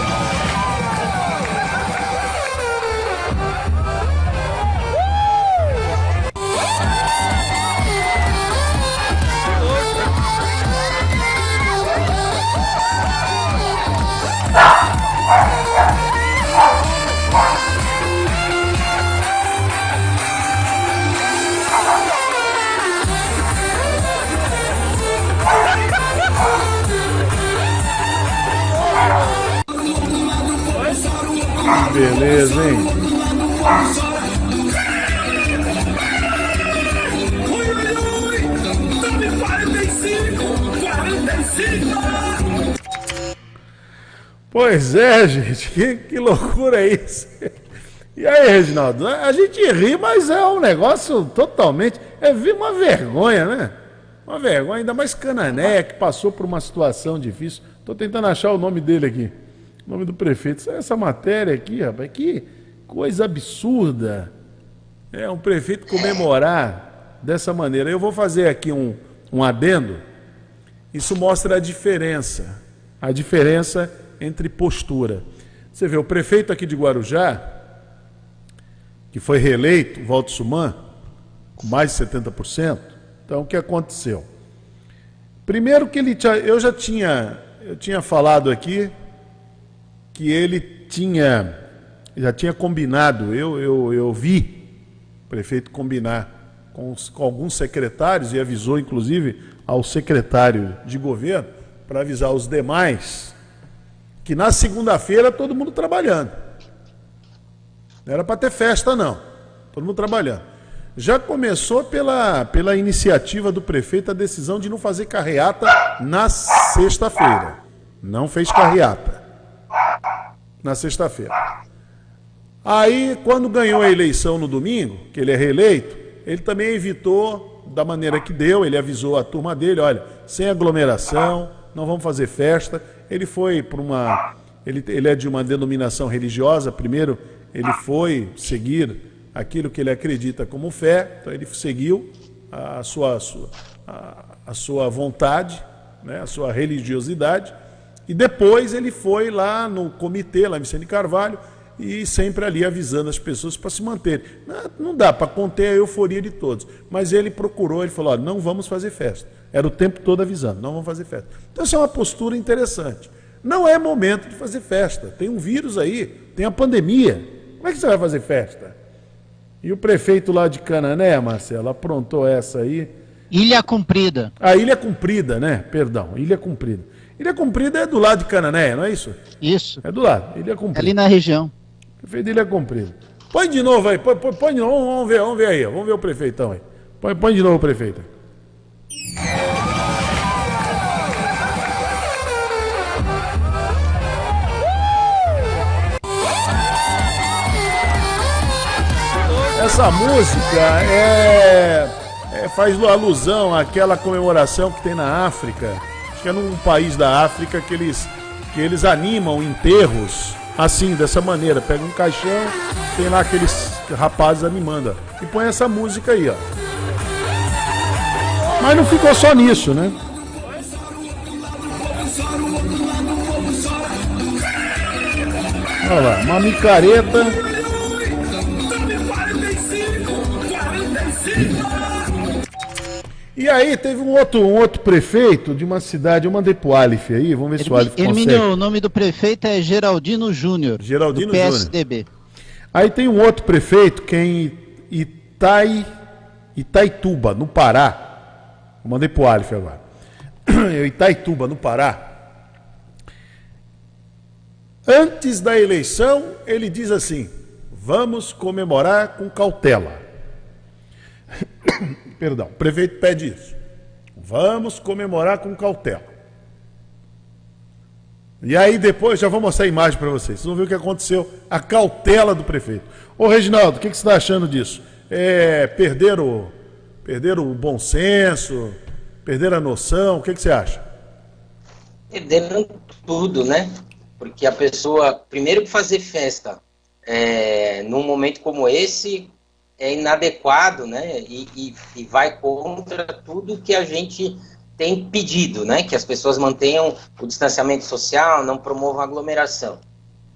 Pois é, gente, que, que loucura é isso? E aí, Reginaldo, a gente ri, mas é um negócio totalmente. É uma vergonha, né? Uma vergonha, ainda mais Canané, que passou por uma situação difícil. Estou tentando achar o nome dele aqui nome do prefeito. Essa matéria aqui, rapaz, que coisa absurda. É um prefeito comemorar dessa maneira. Eu vou fazer aqui um, um adendo. Isso mostra a diferença. A diferença entre postura. Você vê, o prefeito aqui de Guarujá, que foi reeleito, Walter Suman, com mais de 70%. Então, o que aconteceu? Primeiro que ele eu já tinha, eu tinha falado aqui que ele tinha, já tinha combinado, eu, eu, eu vi o prefeito combinar com, com alguns secretários e avisou inclusive ao secretário de governo para avisar os demais que na segunda-feira todo mundo trabalhando. Não era para ter festa, não. Todo mundo trabalhando. Já começou pela, pela iniciativa do prefeito a decisão de não fazer carreata na sexta-feira. Não fez carreata na sexta-feira. Aí, quando ganhou a eleição no domingo, que ele é reeleito, ele também evitou da maneira que deu, ele avisou a turma dele, olha, sem aglomeração, não vamos fazer festa. Ele foi para uma. Ele, ele é de uma denominação religiosa, primeiro ele foi seguir aquilo que ele acredita como fé, então ele seguiu a sua, a sua, a, sua vontade, né, a sua religiosidade, e depois ele foi lá no comitê, lá em Vicente Carvalho, e sempre ali avisando as pessoas para se manterem. Não, não dá para conter a euforia de todos, mas ele procurou, ele falou: ó, não vamos fazer festa. Era o tempo todo avisando: não vamos fazer festa. Então, essa é uma postura interessante. Não é momento de fazer festa. Tem um vírus aí, tem a pandemia. Como é que você vai fazer festa? E o prefeito lá de Canané, Marcelo, aprontou essa aí. Ilha Comprida. A Ilha Comprida, né? Perdão, Ilha Comprida. Ilha Comprida é do lado de Canané, não é isso? Isso. É do lado, Ilha Comprida. Ali na região. Prefeito de Ilha Comprida. Põe de novo aí, põe, põe, põe de novo, vamos, ver, vamos ver aí, vamos ver o prefeitão aí. Põe, põe de novo o prefeito. Essa música é, é- faz alusão àquela comemoração que tem na África. Acho que é num país da África que eles, que eles animam enterros assim, dessa maneira. Pega um caixão, tem lá aqueles rapazes animando. E põe essa música aí, ó. Mas não ficou só nisso, né? Olha lá, uma micareta. E aí teve um outro, um outro prefeito de uma cidade, eu mandei pro Alif aí, vamos ver se o Alif Hermínio, consegue. o nome do prefeito é Geraldino Júnior. Geraldino do Júnior. PSDB. Aí tem um outro prefeito que é em Itai, Itaituba, no Pará. Eu mandei pro Alif agora. [CLEARS THROAT] É Itaituba, no Pará. Antes da eleição, ele diz assim: vamos comemorar com cautela. [CLEARS THROAT] Perdão, o prefeito pede isso. Vamos comemorar com cautela. E aí depois já vou mostrar a imagem para vocês. Vocês vão ver o que aconteceu, a cautela do prefeito. Ô Reginaldo, o que, que você está achando disso? É, perderam, perderam o bom senso, perderam a noção, o que, que você acha? Perderam tudo, né? Porque a pessoa, primeiro que fazer festa é, num momento como esse é inadequado, né? E, e, e vai contra tudo que a gente tem pedido, né? Que as pessoas mantenham o distanciamento social, não promovam aglomeração.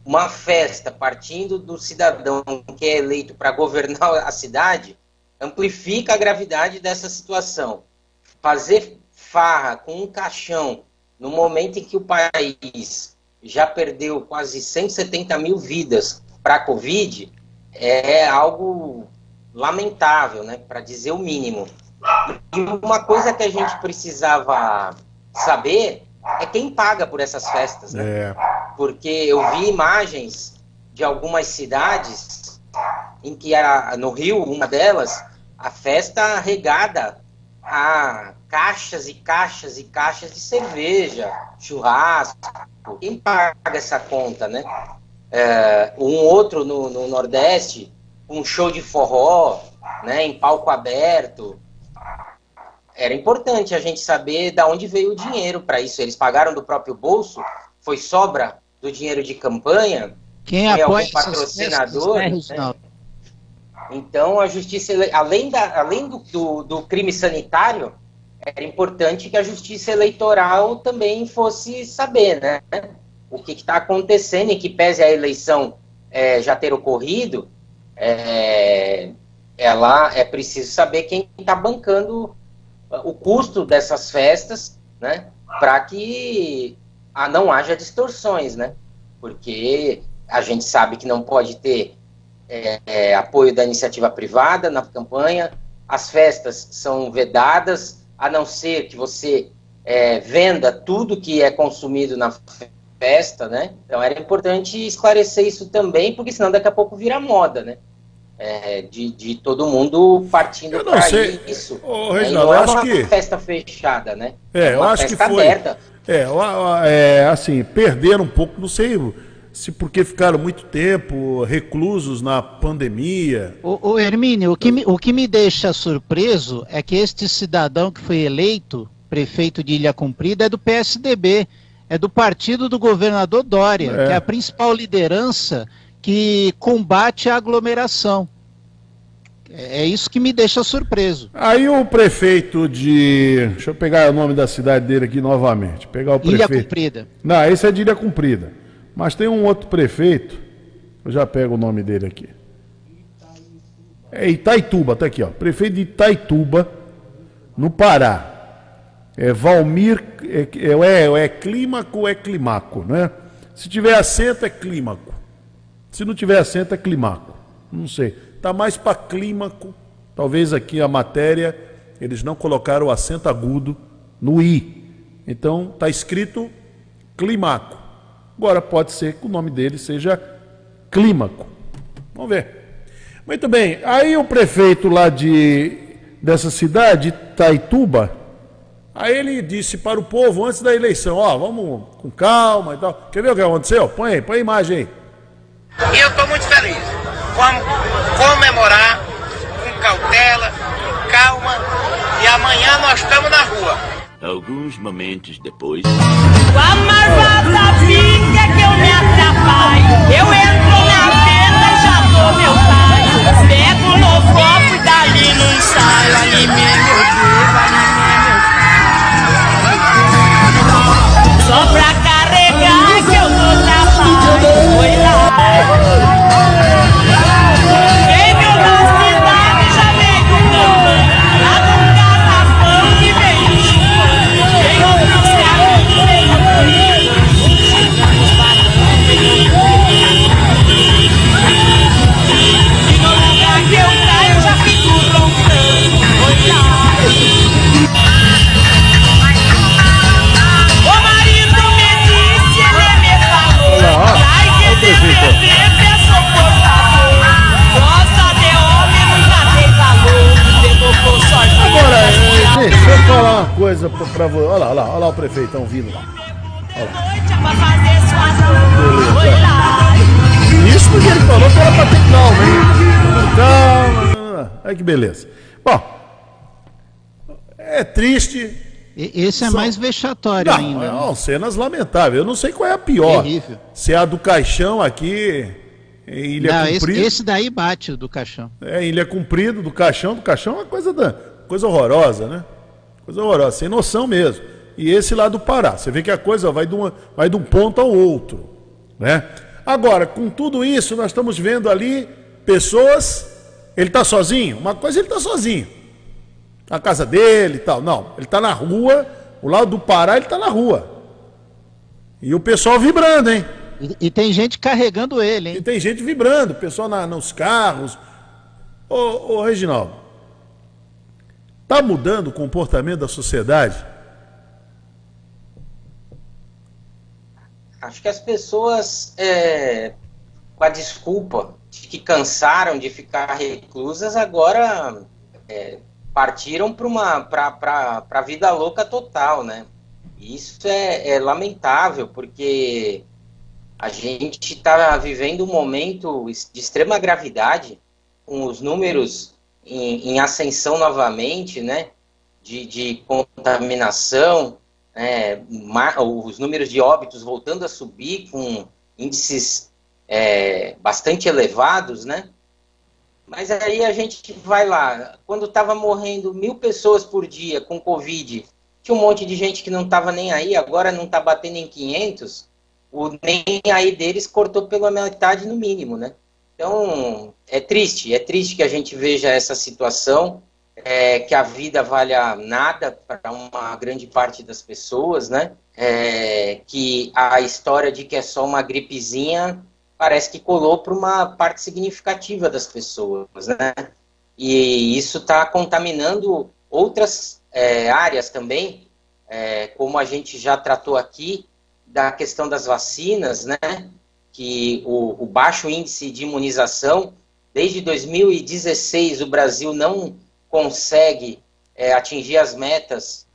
Uma festa partindo do cidadão que é eleito para governar [LAUGHS] a cidade amplifica a gravidade dessa situação. Fazer farra com um caixão no momento em que o país já perdeu quase 170 mil vidas para a Covid é algo lamentável, né? Para dizer o mínimo. E uma coisa que a gente precisava saber é quem paga por essas festas, né? É. Porque eu vi imagens de algumas cidades em que era no Rio, uma delas, a festa regada a caixas e caixas e caixas de cerveja, churrasco. Quem paga essa conta, né? É, um outro no, no Nordeste, um show de forró, né, em palco aberto. Era importante a gente saber da onde veio o dinheiro para isso. Eles pagaram do próprio bolso? Foi sobra do dinheiro de campanha? Quem apoia algum patrocinador? festas, né? Então, a justiça, além, da, além do, do, do crime sanitário, era importante que a justiça eleitoral também fosse saber, né? O que está acontecendo e que pese a eleição é, já ter ocorrido, é, ela é preciso saber quem está bancando o custo dessas festas, né? Para que não haja distorções, né? Porque a gente sabe que não pode ter é, é, apoio da iniciativa privada na campanha, as festas são vedadas, a não ser que você é, venda tudo que é consumido na festa, né? Então era importante esclarecer isso também, porque senão daqui a pouco vira moda, né? É, de, de todo mundo partindo para isso. Ô, Reginaldo, é, eu não é acho uma que... festa fechada, né? É, eu uma acho que festa foi. aberta. É, é, assim, perderam um pouco, não sei se porque ficaram muito tempo reclusos na pandemia. O, o Hermínio, o que, me, o que me deixa surpreso é que este cidadão que foi eleito prefeito de Ilha Cumprida é do PSDB, é do partido do governador Dória, é. que é a principal liderança que combate a aglomeração. É isso que me deixa surpreso. Aí o prefeito de. Deixa eu pegar o nome da cidade dele aqui novamente. Pegar o prefeito. Ilha Cumprida. Não, esse é de Ilha Cumprida. Mas tem um outro prefeito. Eu já pego o nome dele aqui. É Itaituba, tá aqui, ó. Prefeito de Itaituba, no Pará. É Valmir. É, é, é, é clímaco é climaco, né? Se tiver acento, é clímaco. Se não tiver acento, é climaco. Não sei. Está mais para clímaco. Talvez aqui a matéria eles não colocaram o acento agudo no i. Então está escrito climaco. Agora pode ser que o nome dele seja clímaco. Vamos ver. Muito bem. Aí o prefeito lá de dessa cidade, Taituba, aí ele disse para o povo antes da eleição, ó, vamos com calma e tal. Quer ver o que aconteceu? Põe aí, põe a imagem aí. E eu estou muito feliz. Vamos comemorar com cautela, com calma. E amanhã nós estamos na rua. Alguns momentos depois. Com a fica que eu me atrapalho. Eu entro na venda e já dou meu pai. Pego no copo e dali não ensaio. Ali mesmo eu bebo, ali mesmo eu Só pra carregar que eu dou trabalho. Foi lá. Coisa pra você. Olha lá, olha lá, olha lá o prefeitão vindo lá. Beleza. Isso porque ele falou que era pra ter calma, hein? Calma. Olha que beleza. Bom, é triste. Esse é mais vexatório não, ainda. Não, né? cenas lamentáveis. Eu não sei qual é a pior. Terrível. Se é a do caixão aqui em Ilha não, Comprida. Esse, esse, daí bate do caixão. É, Ilha Comprida, do caixão. Do caixão é uma coisa, da, coisa horrorosa, né? Coisa horrorosa, sem noção mesmo. E esse lá do Pará. Você vê que a coisa vai de, uma, vai de um ponto ao outro. Né? Agora, com tudo isso, nós estamos vendo ali pessoas. Ele está sozinho? Uma coisa ele está sozinho. Na casa dele e tal. Não, ele está na rua. O lado do Pará, ele está na rua. E o pessoal vibrando, hein? E, e, tem gente carregando ele, hein? E tem gente vibrando, o pessoal na, nos carros. Ô, ô Reginaldo, Está mudando o comportamento da sociedade? Acho que as pessoas, é, com a desculpa de que cansaram de ficar reclusas, agora é, partiram para a vida louca total, né? Isso é, é lamentável, porque a gente está vivendo um momento de extrema gravidade, com os números em, em ascensão novamente, né? De, de contaminação, é, os números de óbitos voltando a subir com índices é, bastante elevados, né? Mas aí a gente vai lá, quando estava morrendo mil pessoas por dia com Covid, tinha um monte de gente que não estava nem aí, agora não está batendo em 500, o nem aí deles cortou pela metade no mínimo, né? Então, é triste, é triste que a gente veja essa situação, é, que a vida valha nada para uma grande parte das pessoas, né? É, que a história de que é só uma gripezinha parece que colou para uma parte significativa das pessoas, né? E isso está contaminando outras é, áreas também, é, como a gente já tratou aqui, da questão das vacinas, né? Que o, o baixo índice de imunização, desde 2016, o Brasil não consegue é, atingir as metas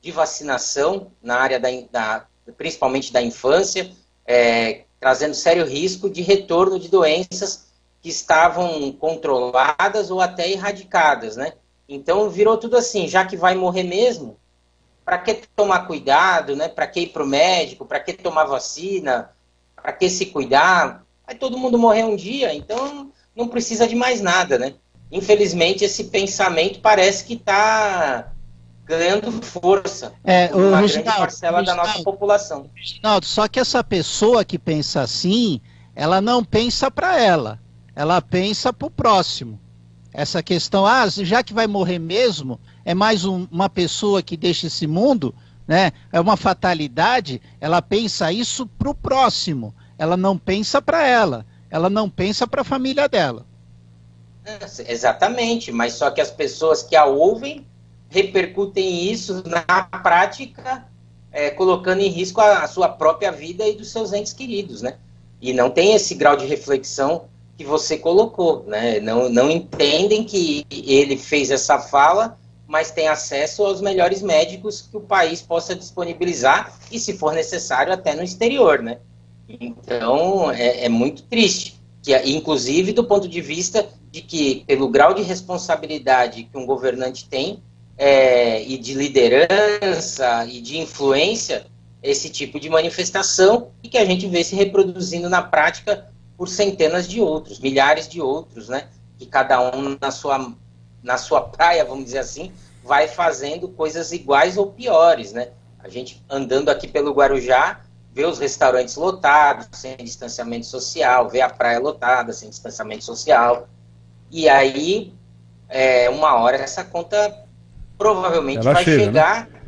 de vacinação na área da, da principalmente da infância, é, trazendo sério risco de retorno de doenças que estavam controladas ou até erradicadas, né? Então virou tudo assim, já que vai morrer mesmo, para que tomar cuidado, né? Para que ir para o médico? Para que tomar vacina? Para que se cuidar? Vai todo mundo morrer um dia, então não precisa de mais nada, né? Infelizmente esse pensamento parece que está ganhando força é, uma grande parcela da nossa população. Reginaldo, só que essa pessoa que pensa assim, ela não pensa para ela, ela pensa para o próximo. Essa questão, ah, já que vai morrer mesmo, é mais um, uma pessoa que deixa esse mundo, né? É uma fatalidade. Ela pensa isso para o próximo. Ela não pensa para ela. Ela não pensa para a família dela. Exatamente, mas só que as pessoas que a ouvem repercutem isso na prática, é, colocando em risco a, a, sua própria vida e dos seus entes queridos, né? E não tem esse grau de reflexão que você colocou, né? Não, não entendem que ele fez essa fala, mas tem acesso aos melhores médicos que o país possa disponibilizar e, se for necessário, até no exterior, né? Então, é, é muito triste. Que, inclusive, do ponto de vista de que, pelo grau de responsabilidade que um governante tem, é, e de liderança e de influência esse tipo de manifestação e que a gente vê se reproduzindo na prática por centenas de outros, milhares de outros, né? Que cada um na sua, na sua praia, vamos dizer assim, vai fazendo coisas iguais ou piores, né? A gente andando aqui pelo Guarujá, vê os restaurantes lotados, sem distanciamento social, vê a praia lotada, sem distanciamento social. E aí, é, uma hora essa conta provavelmente Ela vai chega, né? chegar né?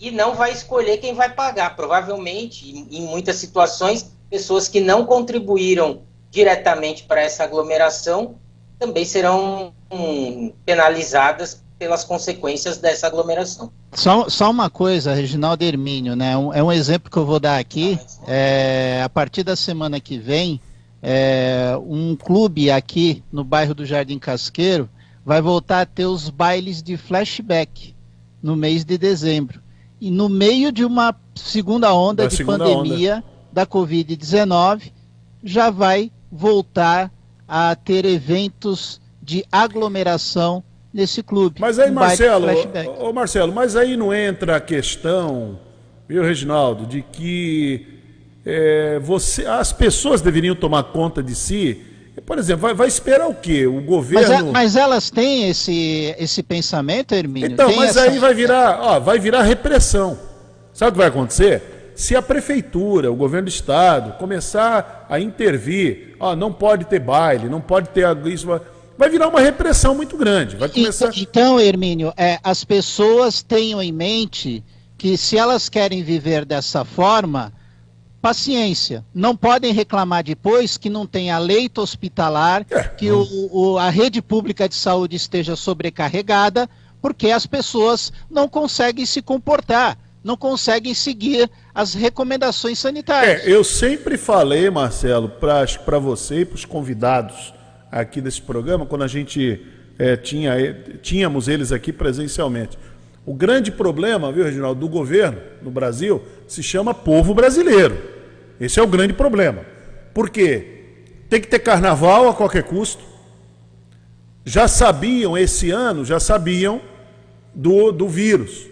e não vai escolher quem vai pagar. Provavelmente, em, em muitas situações, pessoas que não contribuíram diretamente para essa aglomeração também serão hum, penalizadas pelas consequências dessa aglomeração. Só, só uma coisa, Reginaldo Hermínio, né? Um, é um exemplo que eu vou dar aqui. É, a partir da semana que vem, é, um clube aqui no bairro do Jardim Casqueiro vai voltar a ter os bailes de flashback no mês de dezembro. E no meio de uma segunda onda da de segunda pandemia onda. da Covid-19, já vai voltar a ter eventos de aglomeração nesse clube. Mas aí, um Marcelo, ô, Marcelo, mas aí não entra a questão, viu, Reginaldo, de que é, você, as pessoas deveriam tomar conta de si por exemplo, vai, vai, esperar o quê? O governo. Mas, mas, elas têm esse, esse pensamento, Hermínio? Então, Tem mas essa... aí vai virar, ó, vai virar repressão. Sabe o que vai acontecer? Se a prefeitura, o governo do estado, começar a intervir, ó, não pode ter baile, não pode ter isso, vai virar uma repressão muito grande. Vai começar... Então, Hermínio, é, as pessoas tenham em mente que se elas querem viver dessa forma, paciência. Não podem reclamar depois que não tenha leito hospitalar, é, que o, o, a rede pública de saúde esteja sobrecarregada, porque as pessoas não conseguem se comportar, não conseguem seguir as recomendações sanitárias. É, eu sempre falei, Marcelo, para você e para os convidados aqui desse programa, quando a gente é, tinha, tínhamos eles aqui presencialmente. O grande problema, viu, Reginaldo, do governo no Brasil se chama povo brasileiro. Esse é o grande problema. Por quê? Tem que ter carnaval a qualquer custo. Já sabiam esse ano, já sabiam do, do vírus,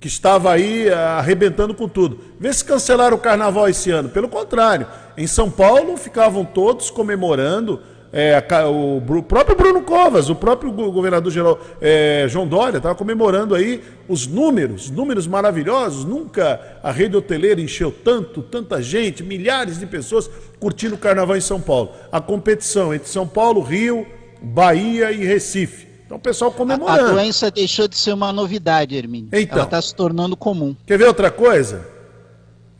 que estava aí arrebentando com tudo. Vê se cancelaram o carnaval esse ano. Pelo contrário, em São Paulo ficavam todos comemorando é, o, o, próprio Bruno Covas, o próprio governador geral é, João Dória, estava comemorando aí os números, números maravilhosos. Nunca a rede hoteleira encheu tanto, tanta gente, milhares de pessoas curtindo o carnaval em São Paulo. A competição entre São Paulo, Rio, Bahia e Recife. Então o pessoal comemorando. A, a doença deixou de ser uma novidade, Hermínio. Então, Ela está se tornando comum. Quer ver outra coisa?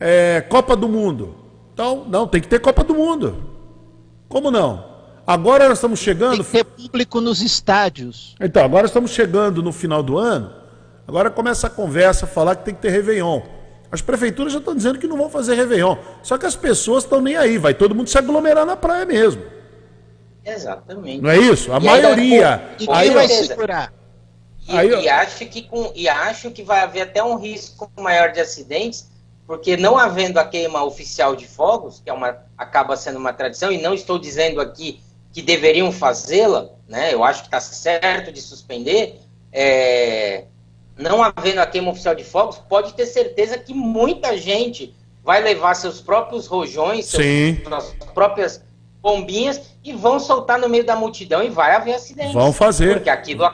É, Copa do Mundo. Então, não, tem que ter Copa do Mundo. Como não? Agora nós estamos chegando. Tem que ter público nos estádios. Então, agora estamos chegando no final do ano. Agora começa a conversa, falar que tem que ter Réveillon. As prefeituras já estão dizendo que não vão fazer Réveillon. Só que as pessoas estão nem aí, vai todo mundo se aglomerar na praia mesmo. Exatamente. Não é isso? A E maioria. com- com Aí, ó, certeza. E, Aí, e acho que com, e acho que vai haver até um risco maior de acidentes, porque não havendo a queima oficial de fogos, que é uma, acaba sendo uma tradição, e não estou dizendo aqui que deveriam fazê-la, né? Eu acho que está certo de suspender. é, não havendo a queima oficial de fogos, pode ter certeza que muita gente vai levar seus próprios rojões, seus- suas próprias bombinhas e vão soltar no meio da multidão e vai haver acidentes. Vão fazer. Porque aquilo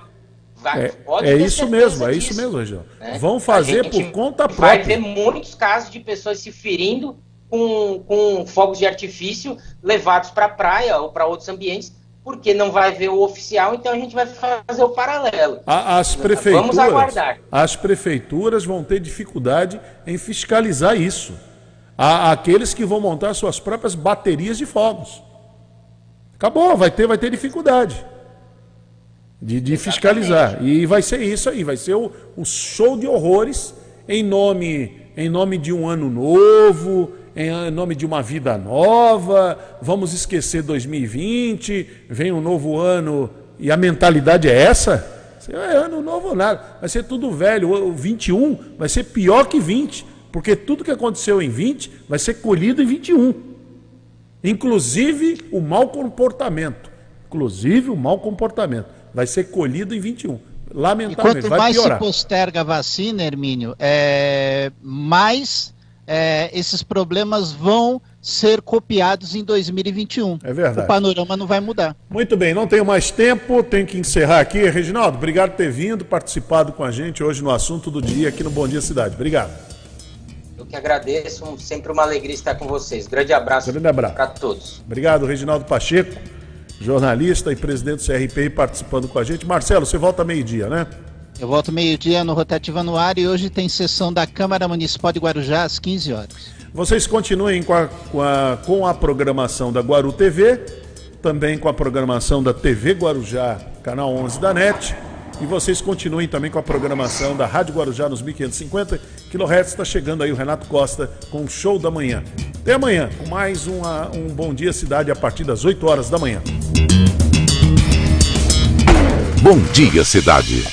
vai, É, pode é ter isso mesmo, é isso mesmo, Região. né? Vão fazer por conta Vai própria. ver muitos casos de pessoas se ferindo com, com fogos de artifício levados para a praia ou para outros ambientes, porque não vai ver o oficial, então a gente vai fazer o paralelo. As prefeituras, Vamos aguardar. as prefeituras vão ter dificuldade em fiscalizar isso. Há aqueles que vão montar suas próprias baterias de fogos. Acabou, vai ter, vai ter dificuldade de, de fiscalizar. E vai ser isso aí, vai ser o, o show de horrores em nome, em nome de um ano novo, em nome de uma vida nova. Vamos esquecer 2020, vem um novo ano e a mentalidade é essa? É ano novo ou nada. Vai ser tudo velho. O 21 vai ser pior que 20, porque tudo que aconteceu em 20 vai ser colhido em 21. Inclusive o mau comportamento. Inclusive o mau comportamento. Vai ser colhido em 21. E Lamentavelmente, quanto vai mais se posterga a vacina, Hermínio, é, mais é, esses problemas vão ser copiados em 2021. É verdade. O panorama não vai mudar. Muito bem, não tenho mais tempo, tenho que encerrar aqui. Reginaldo, obrigado por ter vindo, participado com a gente hoje no assunto do dia aqui no Bom Dia Cidade. Obrigado. Eu que agradeço, sempre uma alegria estar com vocês. Grande abraço, Grande abraço. para todos. Obrigado, Reginaldo Pacheco, jornalista e presidente do CRPI, participando com a gente. Marcelo, você volta meio-dia, né? Eu volto meio-dia no Rotativa no Ar e hoje tem sessão da Câmara Municipal de Guarujá às 15 horas. Vocês continuem com a, com a- com a programação da Guaru TV, também com a programação da TV Guarujá, canal 11 da NET. E vocês continuem também com a programação da Rádio Guarujá nos 1550 kHz. Está chegando aí o Renato Costa com o show da manhã. Até amanhã, com mais uma- um Bom Dia Cidade a partir das 8 horas da manhã. Bom Dia Cidade.